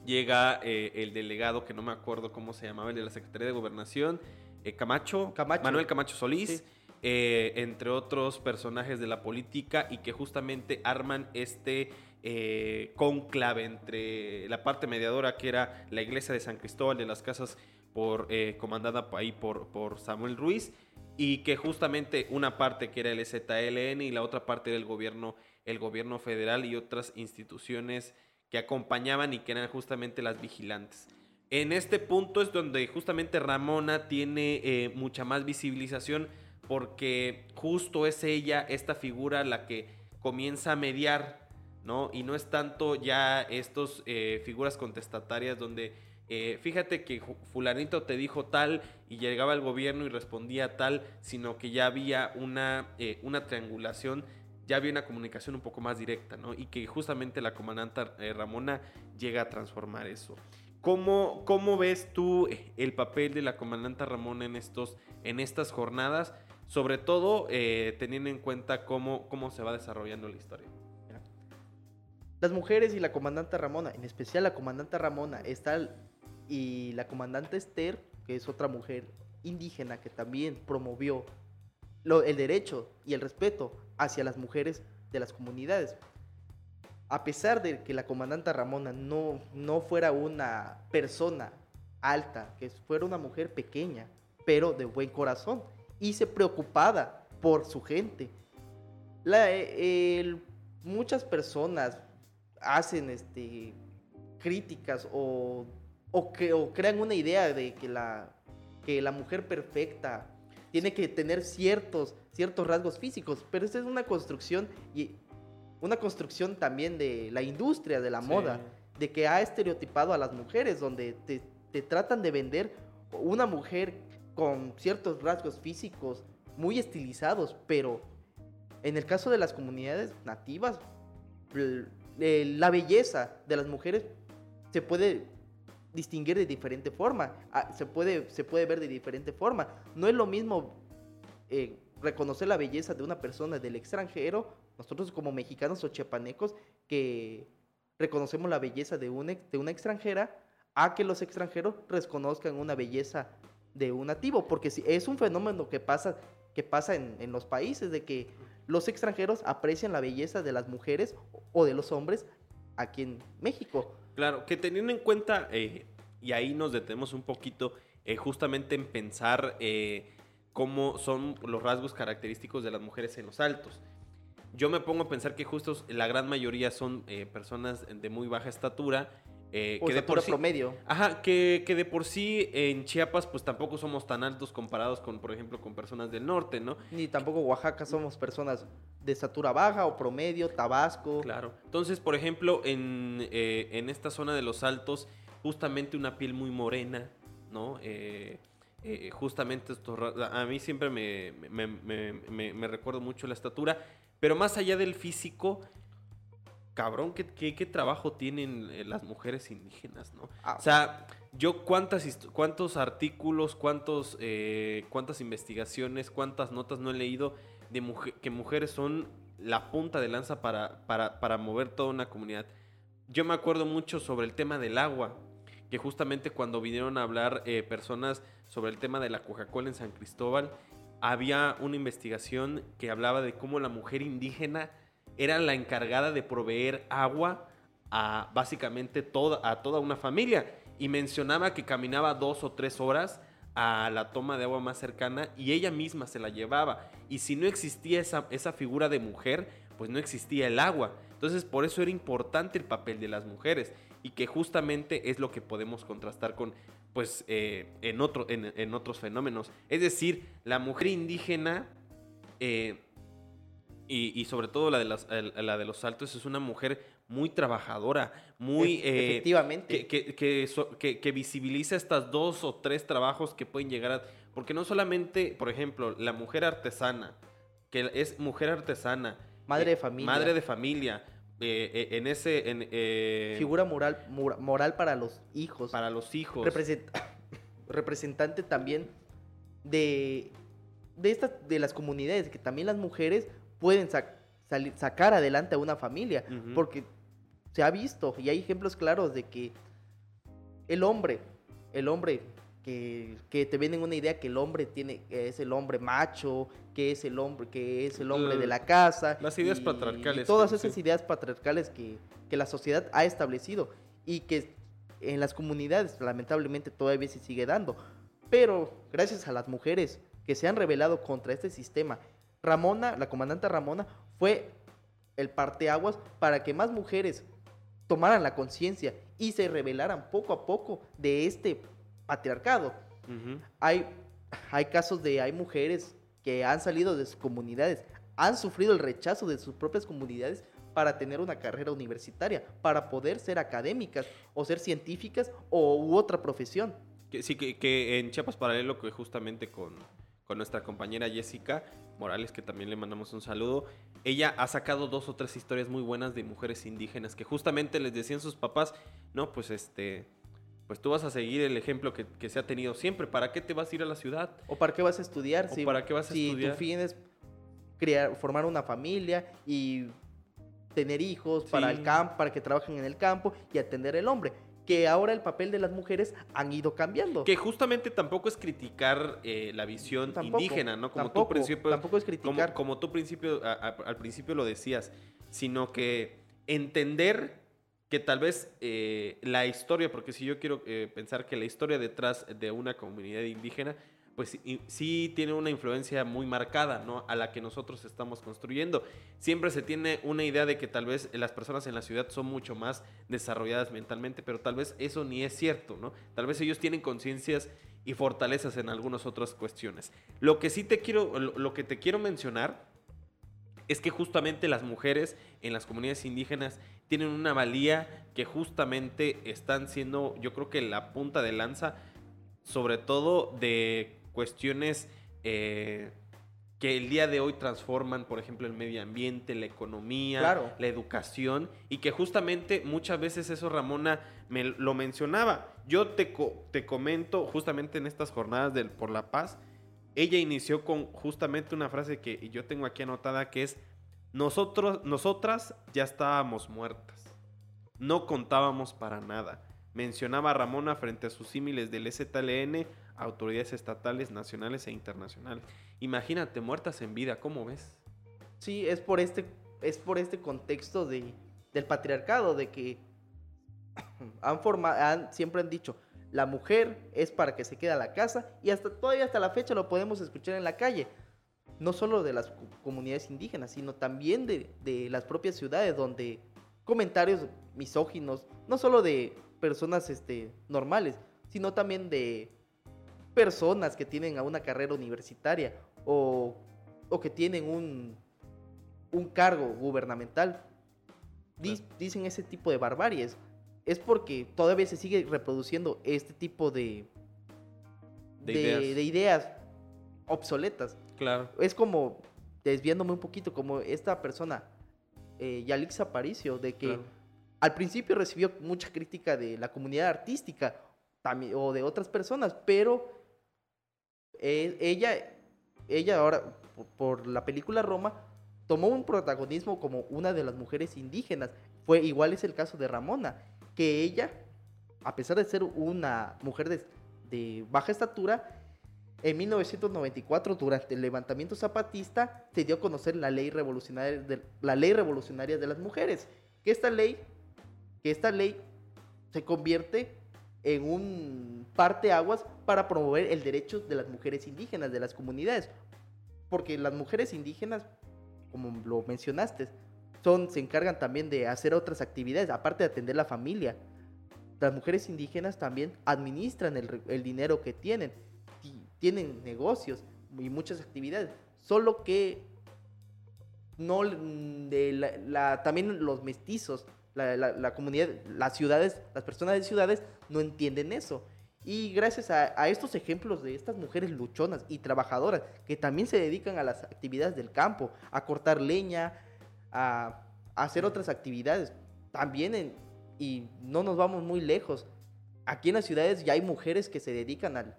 llega el delegado, que no me acuerdo cómo se llamaba, el de la Secretaría de Gobernación, Camacho, Camacho. Manuel Camacho Solís, Sí. Eh, entre otros personajes de la política, y que justamente arman este eh, conclave entre la parte mediadora, que era la iglesia de San Cristóbal de las Casas, por, eh, comandada ahí por, Samuel Ruiz, y que justamente una parte que era el ZLN y la otra parte era el gobierno, el gobierno federal y otras instituciones que acompañaban y que eran justamente las vigilantes. En este punto es donde justamente Ramona tiene eh, mucha más visibilización porque justo es ella, esta figura, la que comienza a mediar, ¿no? Y no es tanto ya estos eh, figuras contestatarias donde eh, fíjate que fulanito te dijo tal y llegaba el gobierno y respondía tal, sino que ya había una, eh, una triangulación, ya había una comunicación un poco más directa, ¿no? Y que justamente la comandante Ramona llega a transformar eso. ¿Cómo, ¿Cómo ves tú el papel de la comandante Ramona en, estos, en estas jornadas? Sobre todo eh, teniendo en cuenta cómo, cómo se va desarrollando la historia. Las mujeres y la comandante Ramona, en especial la comandante Ramona, está y la comandante Esther, que es otra mujer indígena que también promovió el derecho y el respeto hacia las mujeres de las comunidades. A pesar de que la comandante Ramona no, no fuera una persona alta, que fuera una mujer pequeña, pero de buen corazón y se preocupada por su gente. La- eh, el- muchas personas hacen este, críticas o, o, que, o crean una idea de que la, que la mujer perfecta tiene que tener ciertos, ciertos rasgos físicos, pero esta es una construcción y una construcción también de la industria de la Sí. moda, de que ha estereotipado a las mujeres, donde te, te tratan de vender una mujer con ciertos rasgos físicos muy estilizados, pero en el caso de las comunidades nativas, la belleza de las mujeres se puede distinguir de diferente forma, ah, se puede, se puede ver de diferente forma. No es lo mismo eh, reconocer la belleza de una persona del extranjero, nosotros como mexicanos o chiapanecos, que reconocemos la belleza de, un ex- de una extranjera, a que los extranjeros reconozcan una belleza de un nativo, porque es un fenómeno que pasa que pasa en, los países, de que los extranjeros aprecian la belleza de las mujeres o de los hombres aquí en México. Claro, que teniendo en cuenta, eh, y ahí nos detenemos un poquito, eh, justamente en pensar eh, cómo son los rasgos característicos de las mujeres en los altos. Yo me pongo a pensar que justo la gran mayoría son personas de muy baja estatura. Eh, O que de por sí, promedio. Ajá, que, que de por sí en Chiapas pues tampoco somos tan altos comparados con, por ejemplo, con personas del norte, ¿no? Ni tampoco Oaxaca somos personas de estatura baja o promedio, Tabasco. Claro. Entonces, por ejemplo, en, eh, en esta zona de los altos, justamente una piel muy morena, ¿no? Eh, eh, justamente a mí siempre me, me, me, me- me recuerdo mucho la estatura, pero más allá del físico, cabrón, ¿qué, qué, qué trabajo tienen eh, las mujeres indígenas, ¿no? Ah, O sea, yo cuántas cuántos artículos, cuántos, eh, cuántas investigaciones, cuántas notas no he leído de muje- que mujeres son la punta de lanza para, para, para mover toda una comunidad. Yo me acuerdo mucho sobre el tema del agua, que justamente cuando vinieron a hablar eh, personas sobre el tema de la Coca-Cola en San Cristóbal, había una investigación que hablaba de cómo la mujer indígena era la encargada de proveer agua a básicamente toda, a toda una familia. Y mencionaba que caminaba dos o tres horas a la toma de agua más cercana y ella misma se la llevaba. Y si no existía esa, esa figura de mujer, pues no existía el agua. Entonces por eso era importante el papel de las mujeres y que justamente es lo que podemos contrastar con pues eh, en, otro, en, en otros fenómenos. Es decir, la mujer indígena eh, y, y sobre todo la de, las- la de los saltos es una mujer muy trabajadora, muy... Eh, efectivamente. que, que, que so- que- que visibiliza estas dos o tres trabajos que pueden llegar a... Porque no solamente, por ejemplo, la mujer artesana, que es mujer artesana. Madre eh, de familia. Madre de familia. eh, en ese... En, Figura moral, mora- moral para los hijos. para los hijos. Represent- *coughs* representante también de, de, estas, de las comunidades, que también las mujeres pueden sac- sacar adelante a una familia, Ujú. porque se ha visto y hay ejemplos claros de que el hombre, el hombre que, que te venden una idea que el hombre tiene, que es el hombre macho, que es el hombre, que es el hombre de la casa. Las ideas patriarcales, todas que- esas sí. ideas patriarcales que, que la sociedad ha establecido y que en las comunidades lamentablemente todavía se sigue dando. Pero gracias a las mujeres que se han rebelado contra este sistema, Ramona, la comandante Ramona, fue el parteaguas para que más mujeres tomaran la conciencia y se rebelaran poco a poco de este patriarcado. Hay, hay casos de, hay mujeres que han salido de sus comunidades, han sufrido el rechazo de sus propias comunidades para tener una carrera universitaria, para poder ser académicas o ser científicas o u otra profesión. Que, sí, que, que en Chiapas Paralelo, que justamente con, con nuestra compañera Jessica Morales, que también le mandamos un saludo, ella ha sacado dos o tres historias muy buenas de mujeres indígenas que justamente les decían sus papás, no, pues este, pues tú vas a seguir el ejemplo que, que se ha tenido siempre, ¿para qué te vas a ir a la ciudad? ¿O para qué vas a estudiar? ¿O para qué vas a si estudiar? tu fin es crear, formar una familia y tener hijos para el campo, para que trabajen en el campo y atender el hombre. Que ahora el papel de las mujeres han ido cambiando. Que justamente tampoco es criticar eh, la visión Tampoco, indígena, ¿no? Como tampoco, tú principio, tampoco es como, criticar. como tú principio, a- a- al principio lo decías, sino que entender que tal vez eh, la historia, porque si yo quiero eh, pensar que la historia detrás de una comunidad indígena, pues sí, tiene una influencia muy marcada, ¿no? A la que nosotros estamos construyendo. Siempre se tiene una idea de que tal vez las personas en la ciudad son mucho más desarrolladas mentalmente, pero tal vez eso ni es cierto, ¿no? Tal vez ellos tienen conciencias y fortalezas en algunas otras cuestiones. Lo que sí te quiero, lo que te quiero mencionar es que justamente las mujeres en las comunidades indígenas tienen una valía que justamente están siendo, yo creo que la punta de lanza, sobre todo de cuestiones eh, que el día de hoy transforman, por ejemplo, el medio ambiente, la economía, Claro. la educación, y que justamente muchas veces eso Ramona me lo mencionaba. Yo te, co- te comento justamente en estas jornadas del Por la Paz, ella inició con justamente una frase que yo tengo aquí anotada que es nosotros nosotras ya estábamos muertas. No contábamos para nada. mencionaba a Ramona frente a sus símiles del STLN, autoridades estatales, nacionales e internacionales. Imagínate, muertas en vida, ¿cómo ves? Sí, es por este, es por este contexto de, del patriarcado, de que *coughs* han formado, siempre han dicho, la mujer es para que se quede a la casa y hasta todavía hasta la fecha lo podemos escuchar en la calle. No solo de las comunidades indígenas, sino también de, de las propias ciudades donde comentarios misóginos, no solo de personas este, normales, sino también de personas que tienen una carrera universitaria o, o que tienen un, un cargo gubernamental. Dicen ese tipo de barbaries. Es porque todavía se sigue reproduciendo este tipo de, de, ideas. de ideas obsoletas. Claro. Es como, desviándome un poquito, como esta persona, eh, Yalix Aparicio, de que al principio recibió mucha crítica de la comunidad artística o de otras personas, pero eh, ella, ella ahora, por, la película Roma, tomó un protagonismo como una de las mujeres indígenas. Fue igual es el caso de Ramona, que ella, a pesar de ser una mujer de, de baja estatura, en 1994, durante el levantamiento zapatista, se dio a conocer la ley revolucionaria de, la ley revolucionaria de las mujeres. Que esta ley, que esta ley se convierte en un parteaguas para promover el derecho de las mujeres indígenas, de las comunidades. Porque las mujeres indígenas, como lo mencionaste, son, se encargan también de hacer otras actividades, aparte de atender la familia. Las mujeres indígenas también administran el, el dinero que tienen tienen negocios y muchas actividades, solo que no de la, también los mestizos, la, comunidad, las ciudades, las personas de ciudades no entienden eso. Y gracias a, estos ejemplos de estas mujeres luchonas y trabajadoras que también se dedican a las actividades del campo, a cortar leña, a, hacer otras actividades, también y no nos vamos muy lejos. Aquí en las ciudades ya hay mujeres que se dedican al,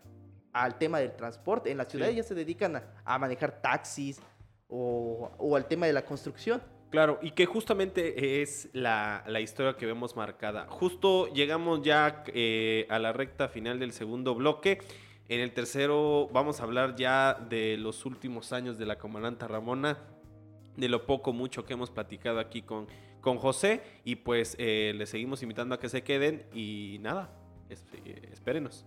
al tema del transporte. En las ciudades ya se dedican a, manejar taxis o, al tema de la construcción. Claro, y que justamente es la, historia que vemos marcada. Justo llegamos ya eh, a la recta final del segundo bloque. En el tercero vamos a hablar ya de los últimos años de la comandante Ramona, de lo poco, mucho que hemos platicado aquí con, con José. Y pues eh, les seguimos invitando a que se queden y nada, eh, espérenos.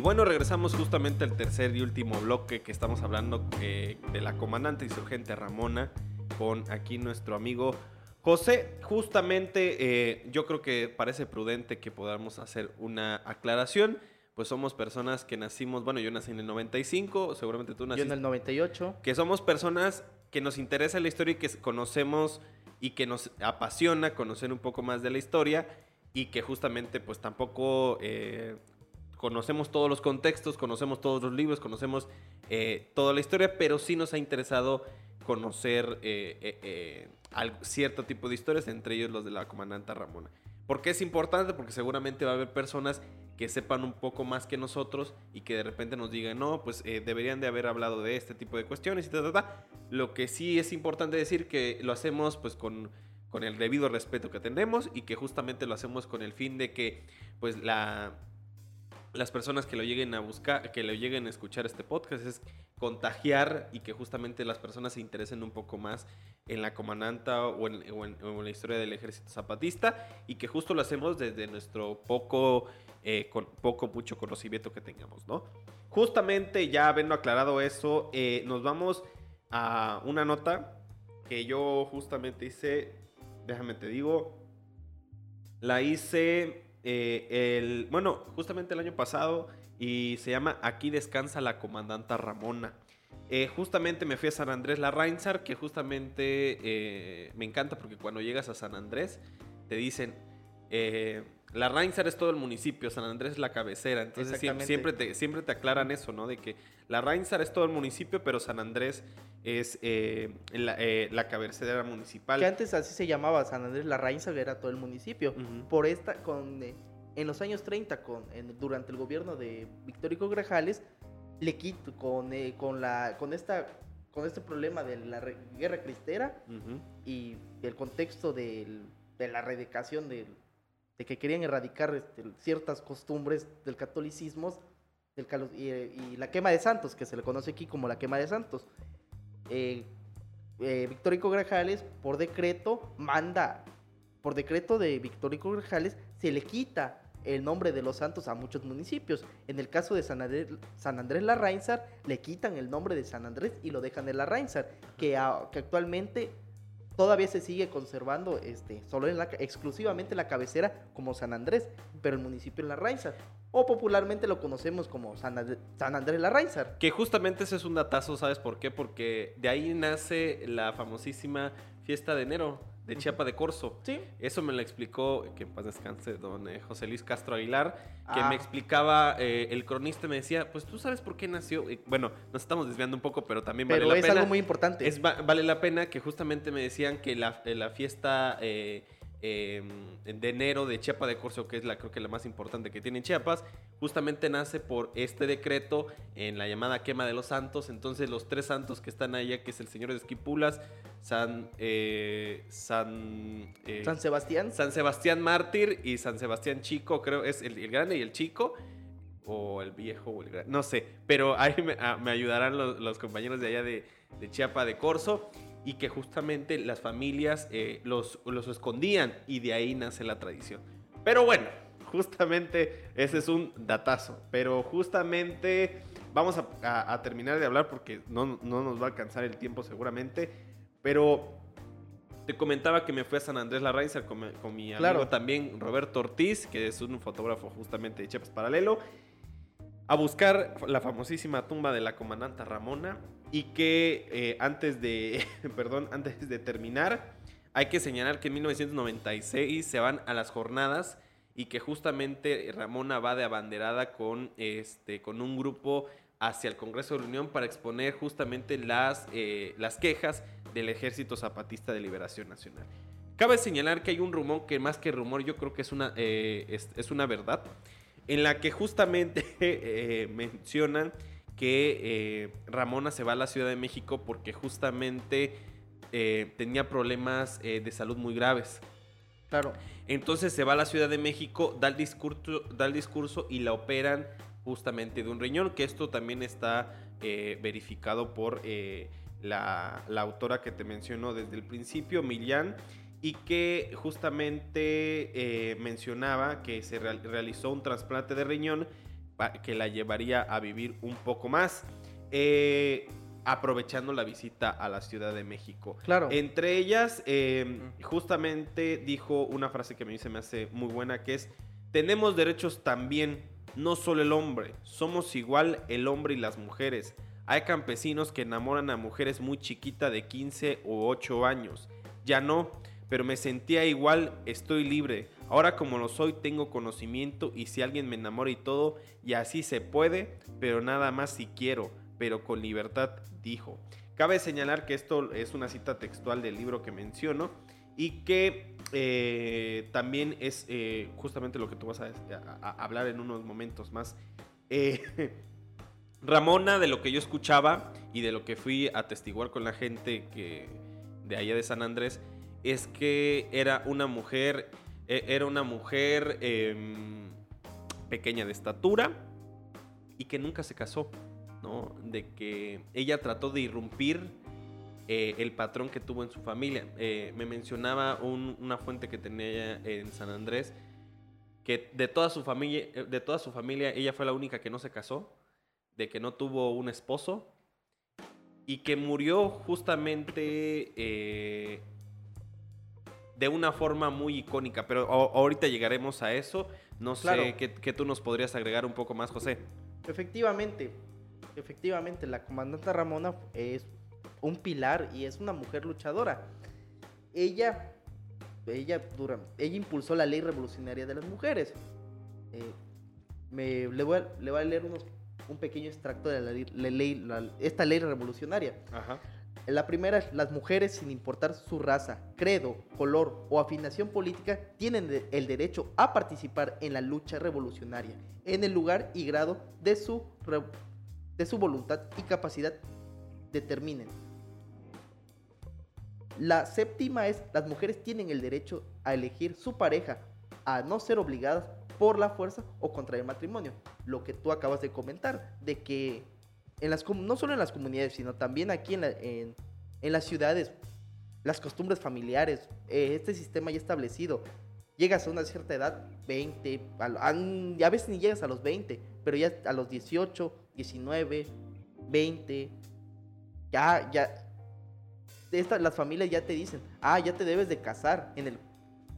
Y bueno, regresamos justamente al tercer y último bloque que estamos hablando eh, de la comandante insurgente Ramona con aquí nuestro amigo José. Justamente eh, yo creo que parece prudente que podamos hacer una aclaración. Pues somos personas que nacimos, bueno, yo nací en el 95, seguramente tú naciste. Yo en el 98. Que somos personas que nos interesa la historia y que conocemos y que nos apasiona conocer un poco más de la historia y que justamente pues tampoco eh, conocemos todos los contextos, conocemos todos los libros, conocemos eh, toda la historia, pero sí nos ha interesado conocer eh, eh, cierto tipo de historias, entre ellos los de la comandante Ramona. ¿Por qué es importante? Porque seguramente va a haber personas que sepan un poco más que nosotros y que de repente nos digan, no, pues deberían de haber hablado de este tipo de cuestiones y tal, tal, Lo que sí es importante decir que lo hacemos pues con, con el debido respeto que tenemos y que justamente lo hacemos con el fin de que pues la las personas que lo lleguen a buscar, que lo lleguen a escuchar este podcast, es contagiar y que justamente las personas se interesen un poco más en la comandanta o en, la historia del ejército zapatista y que justo lo hacemos desde nuestro poco, eh, con, poco, mucho conocimiento que tengamos, ¿no? Justamente ya habiendo aclarado eso, eh, nos vamos a una nota que yo justamente hice, déjame te digo, la hice eh, el, bueno, justamente el año pasado y se llama Aquí descansa la comandanta Ramona. Eh, justamente me fui a San Andrés La Reinsar, que justamente eh, me encanta porque cuando llegas a San Andrés te dicen, la Rainsar es todo el municipio, San Andrés es la cabecera. Entonces siempre te, siempre te aclaran eso, ¿no? De que la Rainsar es todo el municipio, pero San Andrés es eh, la, eh, la cabecera municipal. Que antes así se llamaba San Andrés La Rainza, que era todo el municipio. Por esta, con, eh, en los años 30, con, en- durante el gobierno de Victorio Hugo Grajales, le quito con, eh, con, la, con, esta, con este problema de la guerra cristera y el contexto del- de la erradicación del, de que querían erradicar este, ciertas costumbres del catolicismo del eh, y la quema de santos, que se le conoce aquí como la quema de santos. Eh, eh, Victorio Hugo Grajales, por decreto, manda, por decreto de Victorio Hugo Grajales, se le quita el nombre de los santos a muchos municipios. En el caso de San Andrés, San Andrés le quitan el nombre de San Andrés y lo dejan en Larrainzar, que, que actualmente todavía se sigue conservando este, solo en la, exclusivamente la cabecera como San Andrés, pero el municipio es Larrainzar. O popularmente lo conocemos como San, San Andrés Larrainzar. Que justamente ese es un datazo, ¿sabes por qué? Porque de ahí nace la famosísima fiesta de enero de. Chiapa de Corzo. Sí. Eso me lo explicó, que en paz descanse, don eh, José Luis Castro Aguilar, que Ah. me explicaba, eh, el cronista me decía, pues tú sabes por qué nació. Bueno, nos estamos desviando un poco, pero también Pero vale es la pena. algo muy importante. Es va- vale la pena que justamente me decían que la, eh, la fiesta eh, eh, de enero de Chiapa de Corzo, que es la creo que la más importante que tiene Chiapas, justamente nace por este decreto en la llamada quema de los santos. Entonces los tres santos que están allá, que es el Señor de Esquipulas, San, eh, San, eh, San Sebastián. San Sebastián Mártir y San Sebastián Chico, creo es el, el grande y el chico. O el viejo o el grande, no sé. Pero ahí me, ah, me ayudarán los, los compañeros de allá de, de Chiapa de Corzo. Y que justamente las familias eh, los, los escondían y de ahí nace la tradición. Pero bueno, justamente ese es un datazo. Pero justamente vamos a, a- a terminar de hablar porque no, no nos va a alcanzar el tiempo seguramente. Pero te comentaba que me fui a San Andrés Larrainza con, mi- con mi amigo también Roberto Ortiz, que es un fotógrafo justamente de Chiapas Paralelo, a buscar la famosísima tumba de la comandanta Ramona y que eh, antes de, *laughs* perdón, antes de terminar, hay que señalar que en 1996 se van a las jornadas y que justamente Ramona va de abanderada con, este, con un grupo hacia el Congreso de la Unión para exponer justamente las, eh, las quejas del Ejército Zapatista de Liberación Nacional. Cabe señalar que hay un rumor que más que rumor yo creo que es una, eh, es, una verdad, en la que justamente *laughs* mencionan que eh, Ramona se va a la Ciudad de México porque justamente eh, tenía problemas eh, de salud muy graves. Claro. Entonces se va a la Ciudad de México, da el discurso, da el discurso y la operan justamente de un riñón, que esto también está verificado por la, la autora que te mencionó desde el principio, Millán, y que justamente mencionaba que se real- realizó un trasplante de riñón que la llevaría a vivir un poco más, eh, aprovechando la visita a la Ciudad de México. Claro. Entre ellas, eh, justamente dijo una frase que a mí se me hace muy buena, que es, tenemos derechos también, no solo el hombre, somos igual el hombre y las mujeres. Hay campesinos que enamoran a mujeres muy chiquitas de 15 o 8 años. Ya no, pero me sentía igual, estoy libre. Ahora como lo soy, tengo conocimiento y si alguien me enamora y todo, y así se puede, pero nada más si quiero, pero con libertad, dijo. Cabe señalar que esto es una cita textual del libro que menciono y que eh, también es eh, justamente lo que tú vas a, hablar en unos momentos más. Eh, *laughs* Ramona, de lo que yo escuchaba y de lo que fui a atestiguar con la gente que de allá de San Andrés, es que era una mujer, eh, era una mujer em, pequeña de estatura y que nunca se casó. De que ella trató de irrumpir eh, el patrón que tuvo en su familia. Eh, me mencionaba un- una fuente que tenía en San Andrés que de toda su familia, eh, de toda su familia, ella fue la única que no se casó, de que no tuvo un esposo y que murió justamente de una forma muy icónica. Pero ahorita llegaremos a eso. No Claro. sé qué, qué tú nos podrías agregar un poco más, José. Efectivamente, efectivamente, la comandante Ramona es un pilar y es una mujer luchadora. Ella ella, dura, ella impulsó la ley revolucionaria de las mujeres. Eh, me, le, voy a, le voy a leer unos, un pequeño extracto de la, ley- la ley, la- esta ley revolucionaria. Ajá. La primera es, las mujeres, sin importar su raza, credo, color o afinación política, tienen el derecho a participar en la lucha revolucionaria, en el lugar y grado de su, de su voluntad y capacidad determinen. La séptima es, las mujeres tienen el derecho a elegir su pareja, a no ser obligadas por la fuerza o contra el matrimonio. Lo que tú acabas de comentar, de que en las, no solo en las comunidades, sino también aquí en, la- en- en las ciudades, las costumbres familiares, eh, este sistema ya establecido. Llegas a una cierta edad, 20, a, y a veces ni llegas a los 20, pero ya a los 18, 19, 20, ya, ya, esta- las familias ya te dicen, ah, ya te debes de casar. En el,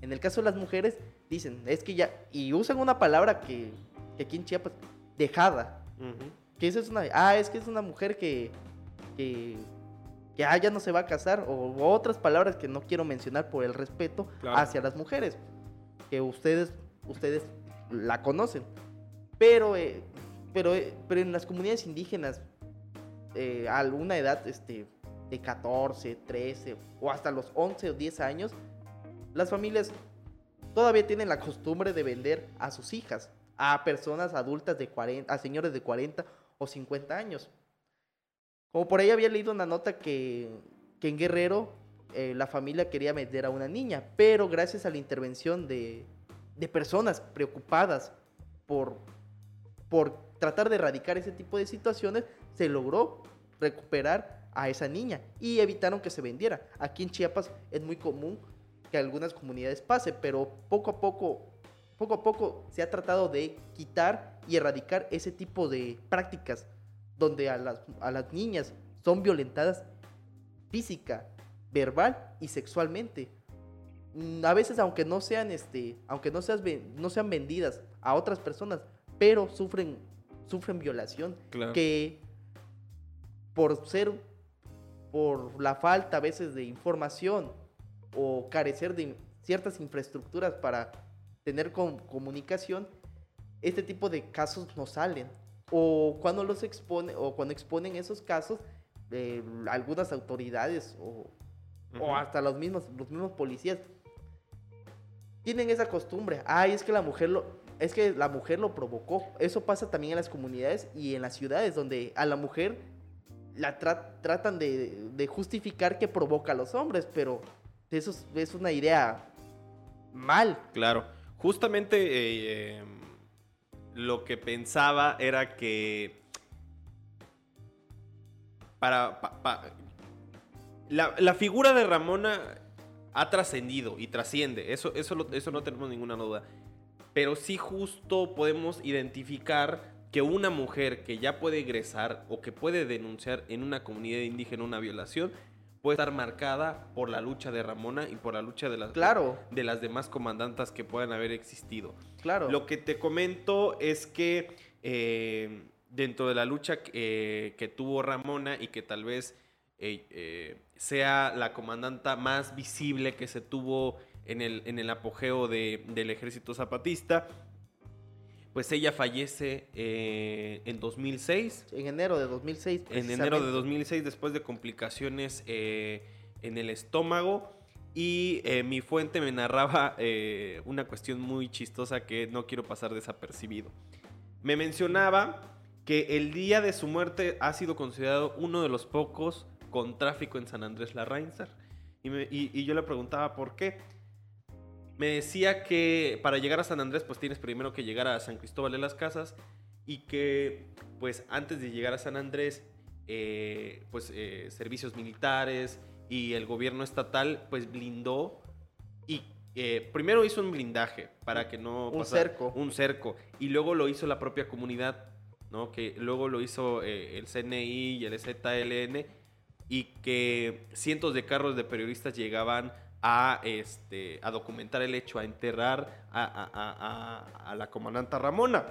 en el caso de las mujeres, dicen, es que ya, y usan una palabra que, que aquí en Chiapas, dejada. Ujú. Que esa es una. Ah, es que es una mujer que. que. que ah, ya no se va a casar. O, o otras palabras que no quiero mencionar por el respeto Claro. hacia las mujeres. Que ustedes. ustedes la conocen. Pero. eh, pero, eh, pero en las comunidades indígenas. eh, a alguna edad, este. de 14, 13. o hasta los 11 o 10 años. Las familias todavía tienen la costumbre de vender a sus hijas. A personas adultas de 40. a señores de 40 o 50 años. Como por ahí había leído una nota que, que en Guerrero eh, la familia quería vender a una niña, pero gracias a la intervención de, de personas preocupadas por, por tratar de erradicar ese tipo de situaciones, se logró recuperar a esa niña y evitaron que se vendiera. Aquí en Chiapas es muy común que algunas comunidades pase, pero poco a poco, poco a poco se ha tratado de quitar y erradicar ese tipo de prácticas donde a las, a las niñas son violentadas física, verbal y sexualmente. Mm, A veces aunque no sean este, aunque no seas no sean vendidas a otras personas, pero sufren sufren violación Claro. que por ser por la falta a veces de información o carecer de ciertas infraestructuras para tener com- comunicación, este tipo de casos no salen. O cuando los expone, o cuando exponen esos casos, eh, algunas autoridades o, Ujú. o hasta los mismos, los mismos policías tienen esa costumbre. Ay, es que la mujer lo, es que la mujer lo provocó. Eso pasa también en las comunidades y en las ciudades donde a la mujer la tra- tratan de, de justificar que provoca a los hombres, pero eso es, es una idea mal. Claro. Justamente eh, eh, lo que pensaba era que para, pa- pa- la, la figura de Ramona ha trascendido y trasciende, eso, eso, eso no tenemos ninguna duda. Pero sí justo podemos identificar que una mujer que ya puede egresar o que puede denunciar en una comunidad indígena una violación puede estar marcada por la lucha de Ramona y por la lucha de las, Claro, de las demás comandantas que puedan haber existido. claro. Lo que te comento es que eh, dentro de la lucha eh, que tuvo Ramona y que tal vez eh, sea la comandanta más visible que se tuvo en el, en el apogeo de- del ejército zapatista, pues ella fallece eh, en 2006 En enero de 2006. en enero de precisamente. 2006 después de complicaciones eh, en el estómago y eh, mi fuente me narraba una cuestión muy chistosa que no quiero pasar desapercibido. Me mencionaba que el día de su muerte ha sido considerado uno de los pocos con tráfico en San Andrés Larrainzar. Y, me- y- y yo le preguntaba por qué. Me decía que para llegar a San Andrés pues tienes primero que llegar a San Cristóbal de las Casas y que pues antes de llegar a San Andrés eh, pues eh, servicios militares y el gobierno estatal pues blindó y eh, primero hizo un blindaje para que no Un pasara- cerco. un cerco y luego lo hizo la propia comunidad no que luego lo hizo eh, el CNI y el ZLN y que cientos de carros de periodistas llegaban a, este, a documentar el hecho, a enterrar a, a- a- la comandanta Ramona.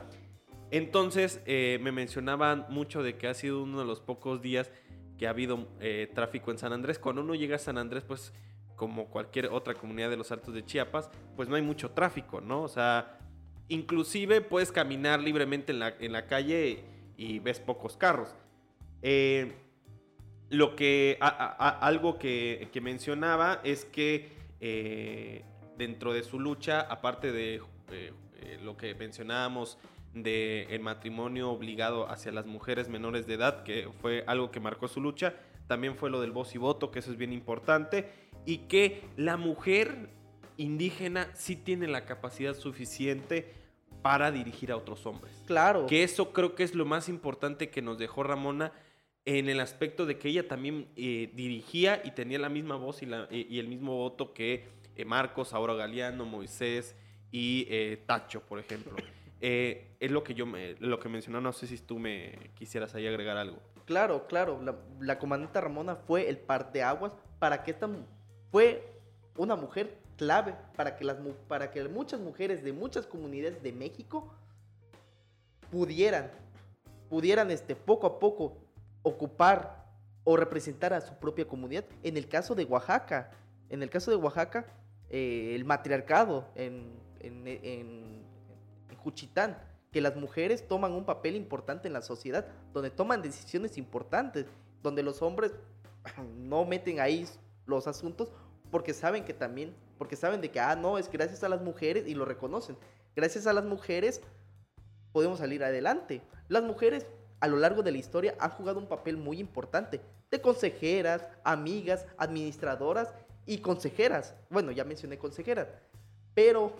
Entonces eh, me mencionaban mucho de que ha sido uno de los pocos días que ha habido eh, tráfico en San Andrés. Cuando uno llega a San Andrés, pues como cualquier otra comunidad de los Altos de Chiapas, pues no hay mucho tráfico, ¿no? O sea, inclusive puedes caminar libremente en la, en la calle y ves pocos carros. Eh, lo que, algo que, mencionaba es que eh, dentro de su lucha, aparte de eh, lo que mencionábamos del matrimonio obligado hacia las mujeres menores de edad, que fue algo que marcó su lucha, también fue lo del voz y voto, que eso es bien importante, y que la mujer indígena sí tiene la capacidad suficiente para dirigir a otros hombres. Claro. Que eso creo que es lo más importante que nos dejó Ramona en el aspecto de que ella también eh, dirigía y tenía la misma voz y, el mismo voto que eh, Marcos, Aura Galeano, Moisés y eh, Tacho, por ejemplo. *laughs* es lo que yo me, lo que mencionó, no sé si tú me quisieras ahí agregar algo. Claro, claro, la, comandante Ramona fue el parteaguas para que esta fue una mujer clave para que, las, para que muchas mujeres de muchas comunidades de México pudieran, pudieran este, poco a poco ocupar o representar a su propia comunidad. En el caso de Oaxaca, en el caso de Oaxaca, eh, el matriarcado en, en, Juchitán, que las mujeres toman un papel importante en la sociedad, donde toman decisiones importantes, donde los hombres *clears throat* no meten ahí los asuntos porque saben que también, porque saben de que, ah, no, es gracias a las mujeres y lo reconocen. Gracias a las mujeres podemos salir adelante. Las mujeres a lo largo de la historia han jugado un papel muy importante de consejeras, amigas, administradoras y consejeras. Bueno, ya mencioné consejeras, pero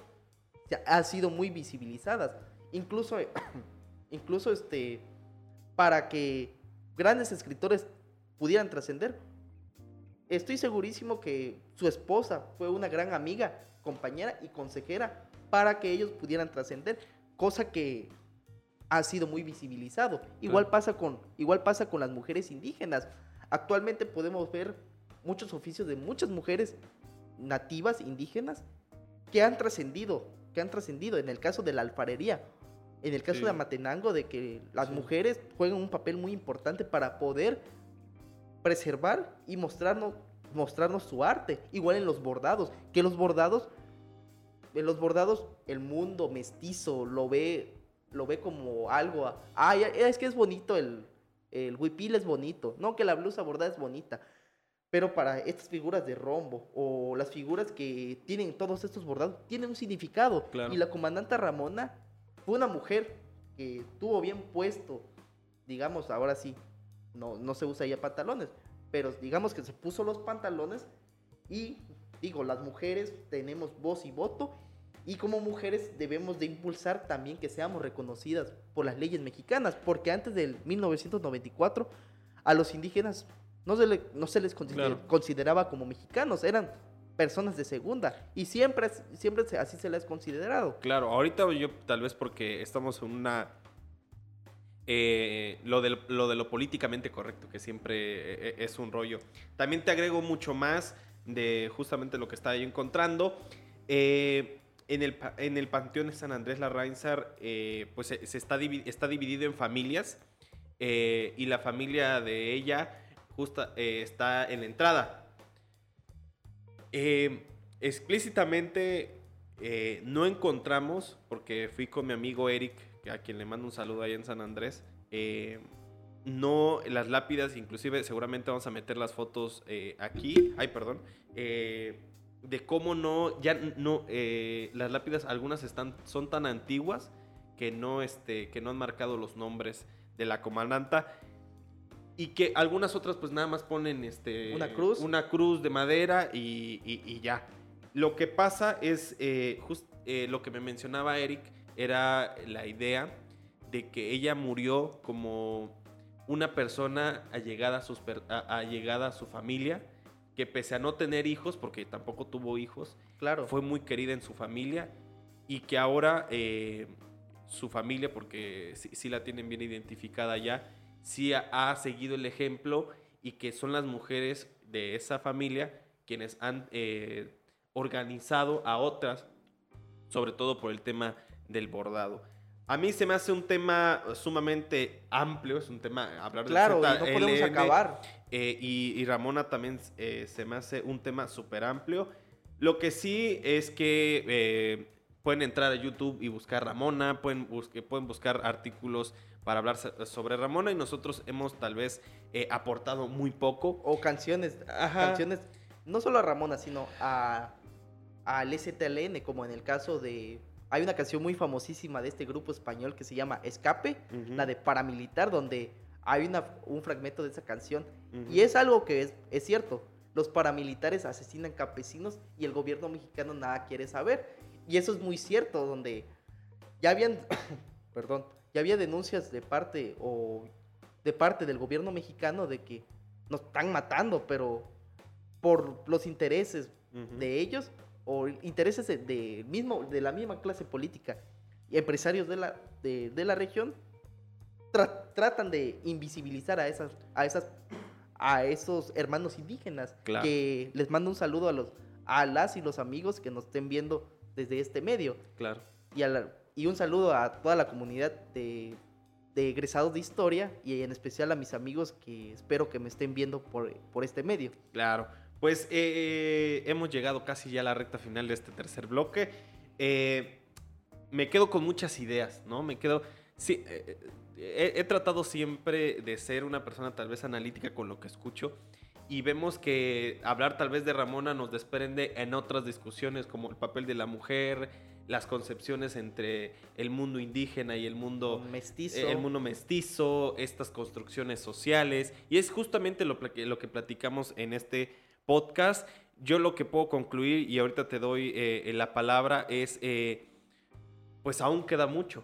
han sido muy visibilizadas. Incluso, *clears throat* incluso este, para que grandes escritores pudieran trascender. Estoy segurísimo que su esposa fue una gran amiga, compañera y consejera para que ellos pudieran trascender, cosa que ha sido muy visibilizado. Igual, pasa con, igual pasa con las mujeres indígenas. Actualmente podemos ver muchos oficios de muchas mujeres nativas indígenas que han trascendido, que han trascendido en el caso de la alfarería, en el caso de Amatenango, de que las mujeres juegan un papel muy importante para poder preservar y mostrarnos, mostrarnos su arte. Igual en los bordados, que los bordados, en los bordados el mundo mestizo lo ve lo ve como algo. Ah, es que es bonito el, el huipil es bonito. No, que la blusa bordada es bonita. Pero para estas figuras de rombo o las figuras que tienen todos estos bordados, tienen un significado. Y la comandante Ramona fue una mujer que tuvo bien puesto, digamos, ahora sí, no, no se usa ya pantalones, pero digamos que se puso los pantalones y digo, las mujeres tenemos voz y voto y como mujeres debemos de impulsar también que seamos reconocidas por las leyes mexicanas, porque antes del 1994 a los indígenas no se, no se les consideraba como mexicanos, eran personas de segunda y siempre, siempre así se les ha considerado. Claro, ahorita yo tal vez porque estamos en una... Eh, lo, de, lo de lo políticamente correcto, que siempre eh, es un rollo. También te agrego mucho más de justamente lo que estaba yo encontrando. Eh, en el, en el Panteón de San Andrés Larrainzar, eh, pues se, está, está dividido en familias eh, y la familia de ella justa, eh, está en la entrada. explícitamente no encontramos, porque fui con mi amigo Eric, a quien le mando un saludo ahí en San Andrés, no las lápidas, inclusive seguramente vamos a meter las fotos aquí, ay perdón, de cómo no, ya no, eh, las lápidas, algunas están, son tan antiguas que no, este, que no han marcado los nombres de la comandanta y que algunas otras pues nada más ponen este, una cruz, una cruz de madera y, ya. Lo que pasa es, eh, eh, lo que me mencionaba Eric, era la idea de que ella murió como una persona allegada a, sus, allegada a su familia que pese a no tener hijos, porque tampoco tuvo hijos, claro. fue muy querida en su familia y que ahora eh, su familia, porque sí, la tienen bien identificada ya, sí ha, seguido el ejemplo y que son las mujeres de esa familia quienes han eh, organizado a otras, sobre todo por el tema del bordado. A mí se me hace un tema sumamente amplio, es un tema hablar Claro, de y no podemos acabar. eh, y, y Ramona también eh, se me hace un tema súper amplio. Lo que sí es que eh, pueden entrar a YouTube y buscar Ramona, pueden, bus- pueden buscar artículos para hablar so- sobre Ramona y nosotros hemos tal vez aportado muy poco. O canciones, Ajá. canciones, no solo a Ramona, sino a al STLN, como en el caso de... Hay una canción muy famosísima de este grupo español que se llama Escape, la de Paramilitar, donde hay una, un fragmento de esa canción. ujú. Y es algo que es, es cierto. Los paramilitares asesinan campesinos y el gobierno mexicano nada quiere saber. Y eso es muy cierto, donde ya habían, *coughs* perdón, ya había denuncias de parte o de parte del gobierno mexicano de que nos están matando, pero por los intereses Ujú. de ellos o intereses de, de mismo, de la misma clase política y empresarios de la, de, de la región tra- tratan de invisibilizar a esas, a esas a esos hermanos indígenas Claro. que les mando un saludo a los a las y los amigos que nos estén viendo desde este medio Claro. y, a la- y un saludo a toda la comunidad de, de egresados de historia y en especial a mis amigos que espero que me estén viendo por, por este medio. Claro, pues eh, hemos llegado casi ya a la recta final de este tercer bloque. Eh, me quedo con muchas ideas, ¿no? Me quedo... Sí, eh, he, he tratado siempre de ser una persona tal vez analítica con lo que escucho y vemos que hablar tal vez de Ramona nos desprende en otras discusiones como el papel de la mujer, las concepciones entre el mundo indígena y el mundo Mestizo. eh, el mundo mestizo, estas construcciones sociales, y es justamente lo, lo que platicamos en este podcast. Yo lo que puedo concluir, y ahorita te doy eh, la palabra, es, eh, pues aún queda mucho,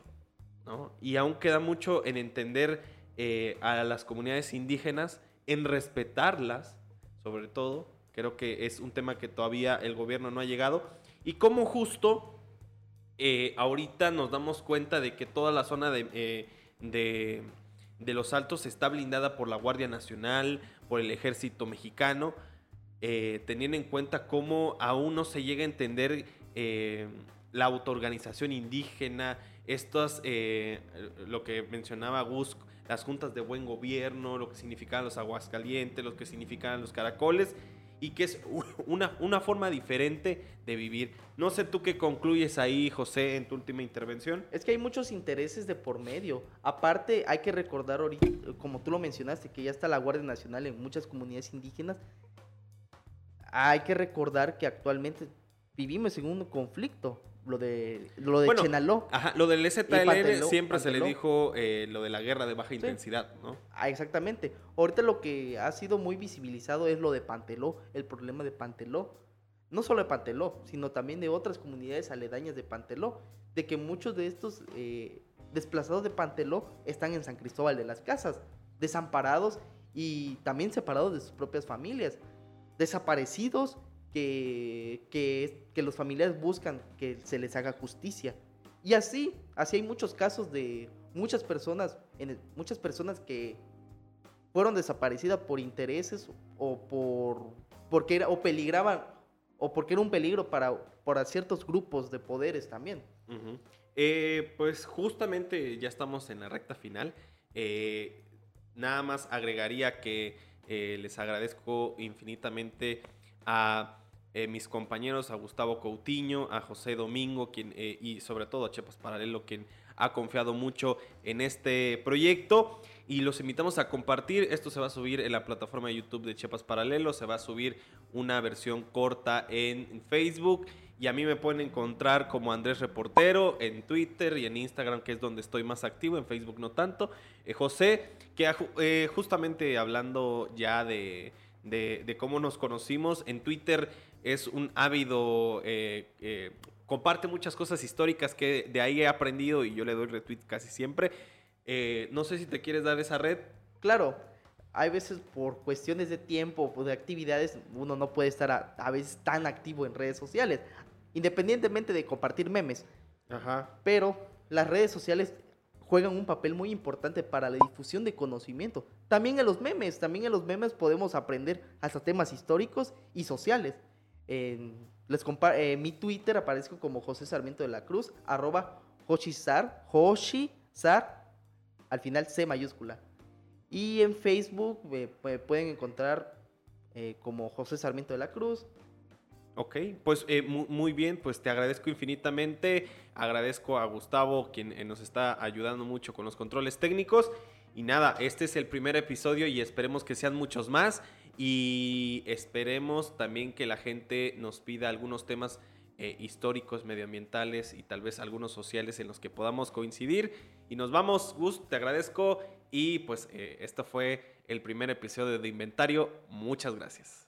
¿no? Y aún queda mucho en entender eh, a las comunidades indígenas, en respetarlas, sobre todo. Creo que es un tema que todavía el gobierno no ha llegado. Y cómo justo eh, ahorita nos damos cuenta de que toda la zona eh, de, de Los Altos está blindada por la Guardia Nacional, por el Ejército Mexicano, eh, teniendo en cuenta cómo aún no se llega a entender eh, la autoorganización indígena, estas, eh, lo que mencionaba Gus, las juntas de buen gobierno, lo que significaban los aguascalientes, lo que significaban los caracoles, y que es una, una forma diferente de vivir. No sé tú qué concluyes ahí, José, en tu última intervención. Es que hay muchos intereses de por medio. Aparte, hay que recordar como tú lo mencionaste, que ya está la Guardia Nacional en muchas comunidades indígenas. Hay que recordar que actualmente vivimos en un conflicto. Lo de, lo de Bueno, Chenaló. Ajá, lo del STLN Panteló- siempre se le dijo eh, lo de la guerra de baja intensidad, ¿no? Ah, exactamente. Ahorita lo que ha sido muy visibilizado es lo de Panteló, el problema de Panteló. No solo de Panteló, sino también de otras comunidades aledañas de Panteló. De que muchos de estos eh, desplazados de Panteló están en San Cristóbal de las Casas, desamparados y también separados de sus propias familias. Desaparecidos que, que, que los familiares buscan que se les haga justicia. Y así, así hay muchos casos de muchas personas, en muchas personas que fueron desaparecidas por intereses o por porque era, o peligraban o porque era un peligro para, para ciertos grupos de poderes también. Eh, pues justamente ya estamos en la recta final. Eh, nada más agregaría que eh, les agradezco infinitamente a eh, mis compañeros, a Gustavo Coutinho, a José Domingo, quien, eh, y sobre todo a Chepas Paralelo, quien ha confiado mucho en este proyecto. Y los invitamos a compartir. Esto se va a subir en la plataforma de YouTube de Chepas Paralelo. Se va a subir una versión corta en Facebook. Y a mí me pueden encontrar como Andrés Reportero en Twitter y en Instagram, que es donde estoy más activo, en Facebook no tanto. Eh, José, que eh, justamente hablando ya de, de- cómo nos conocimos, en Twitter es un ávido, eh, comparte muchas cosas históricas que de ahí he aprendido y yo le doy retweet casi siempre. No sé si te quieres dar esa red. Claro, hay veces por cuestiones de tiempo o de actividades, uno no puede estar a veces tan activo en redes sociales, independientemente de compartir memes. Ajá. Pero las redes sociales juegan un papel muy importante para la difusión de conocimiento. También en los memes, también en los memes podemos aprender hasta temas históricos y sociales. En- les eh, mi Twitter aparezco como José Sarmiento de la Cruz, arroba Hoshi Sar, Hoshi Sar, al final C mayúscula. Y en Facebook me pueden encontrar eh, como José Sarmiento de la Cruz. Ok, pues eh, muy, bien, pues te agradezco infinitamente, agradezco a Gustavo quien eh, nos está ayudando mucho con los controles técnicos. Y nada, este es el primer episodio y esperemos que sean muchos más. Y esperemos también que la gente nos pida algunos temas históricos, medioambientales y tal vez algunos sociales en los que podamos coincidir. Y nos vamos, Gus, te agradezco. Y pues esto fue el primer episodio de Inventario, muchas gracias.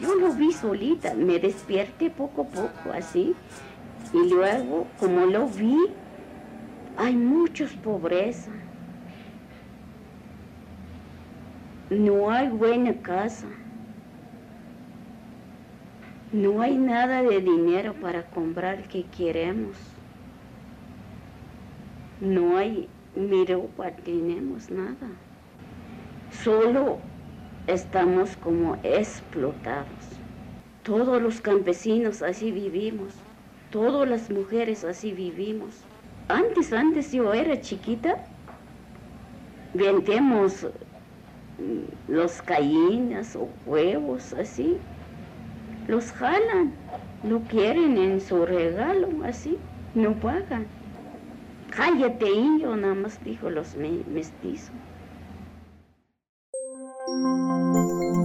Yo lo vi solita, me despierte poco a poco así. Y luego, como lo vi, hay muchos pobreza. No hay buena casa. No hay nada de dinero para comprar que queremos. No hay ropa, tenemos nada. Solo estamos como explotados. Todos los campesinos así vivimos, todas las mujeres así vivimos. Antes, antes yo era chiquita, vendemos mm, los gallinas o huevos así, los jalan, no quieren en su regalo así, no pagan. Cállate, indio, nada más dijo los mestizos. Música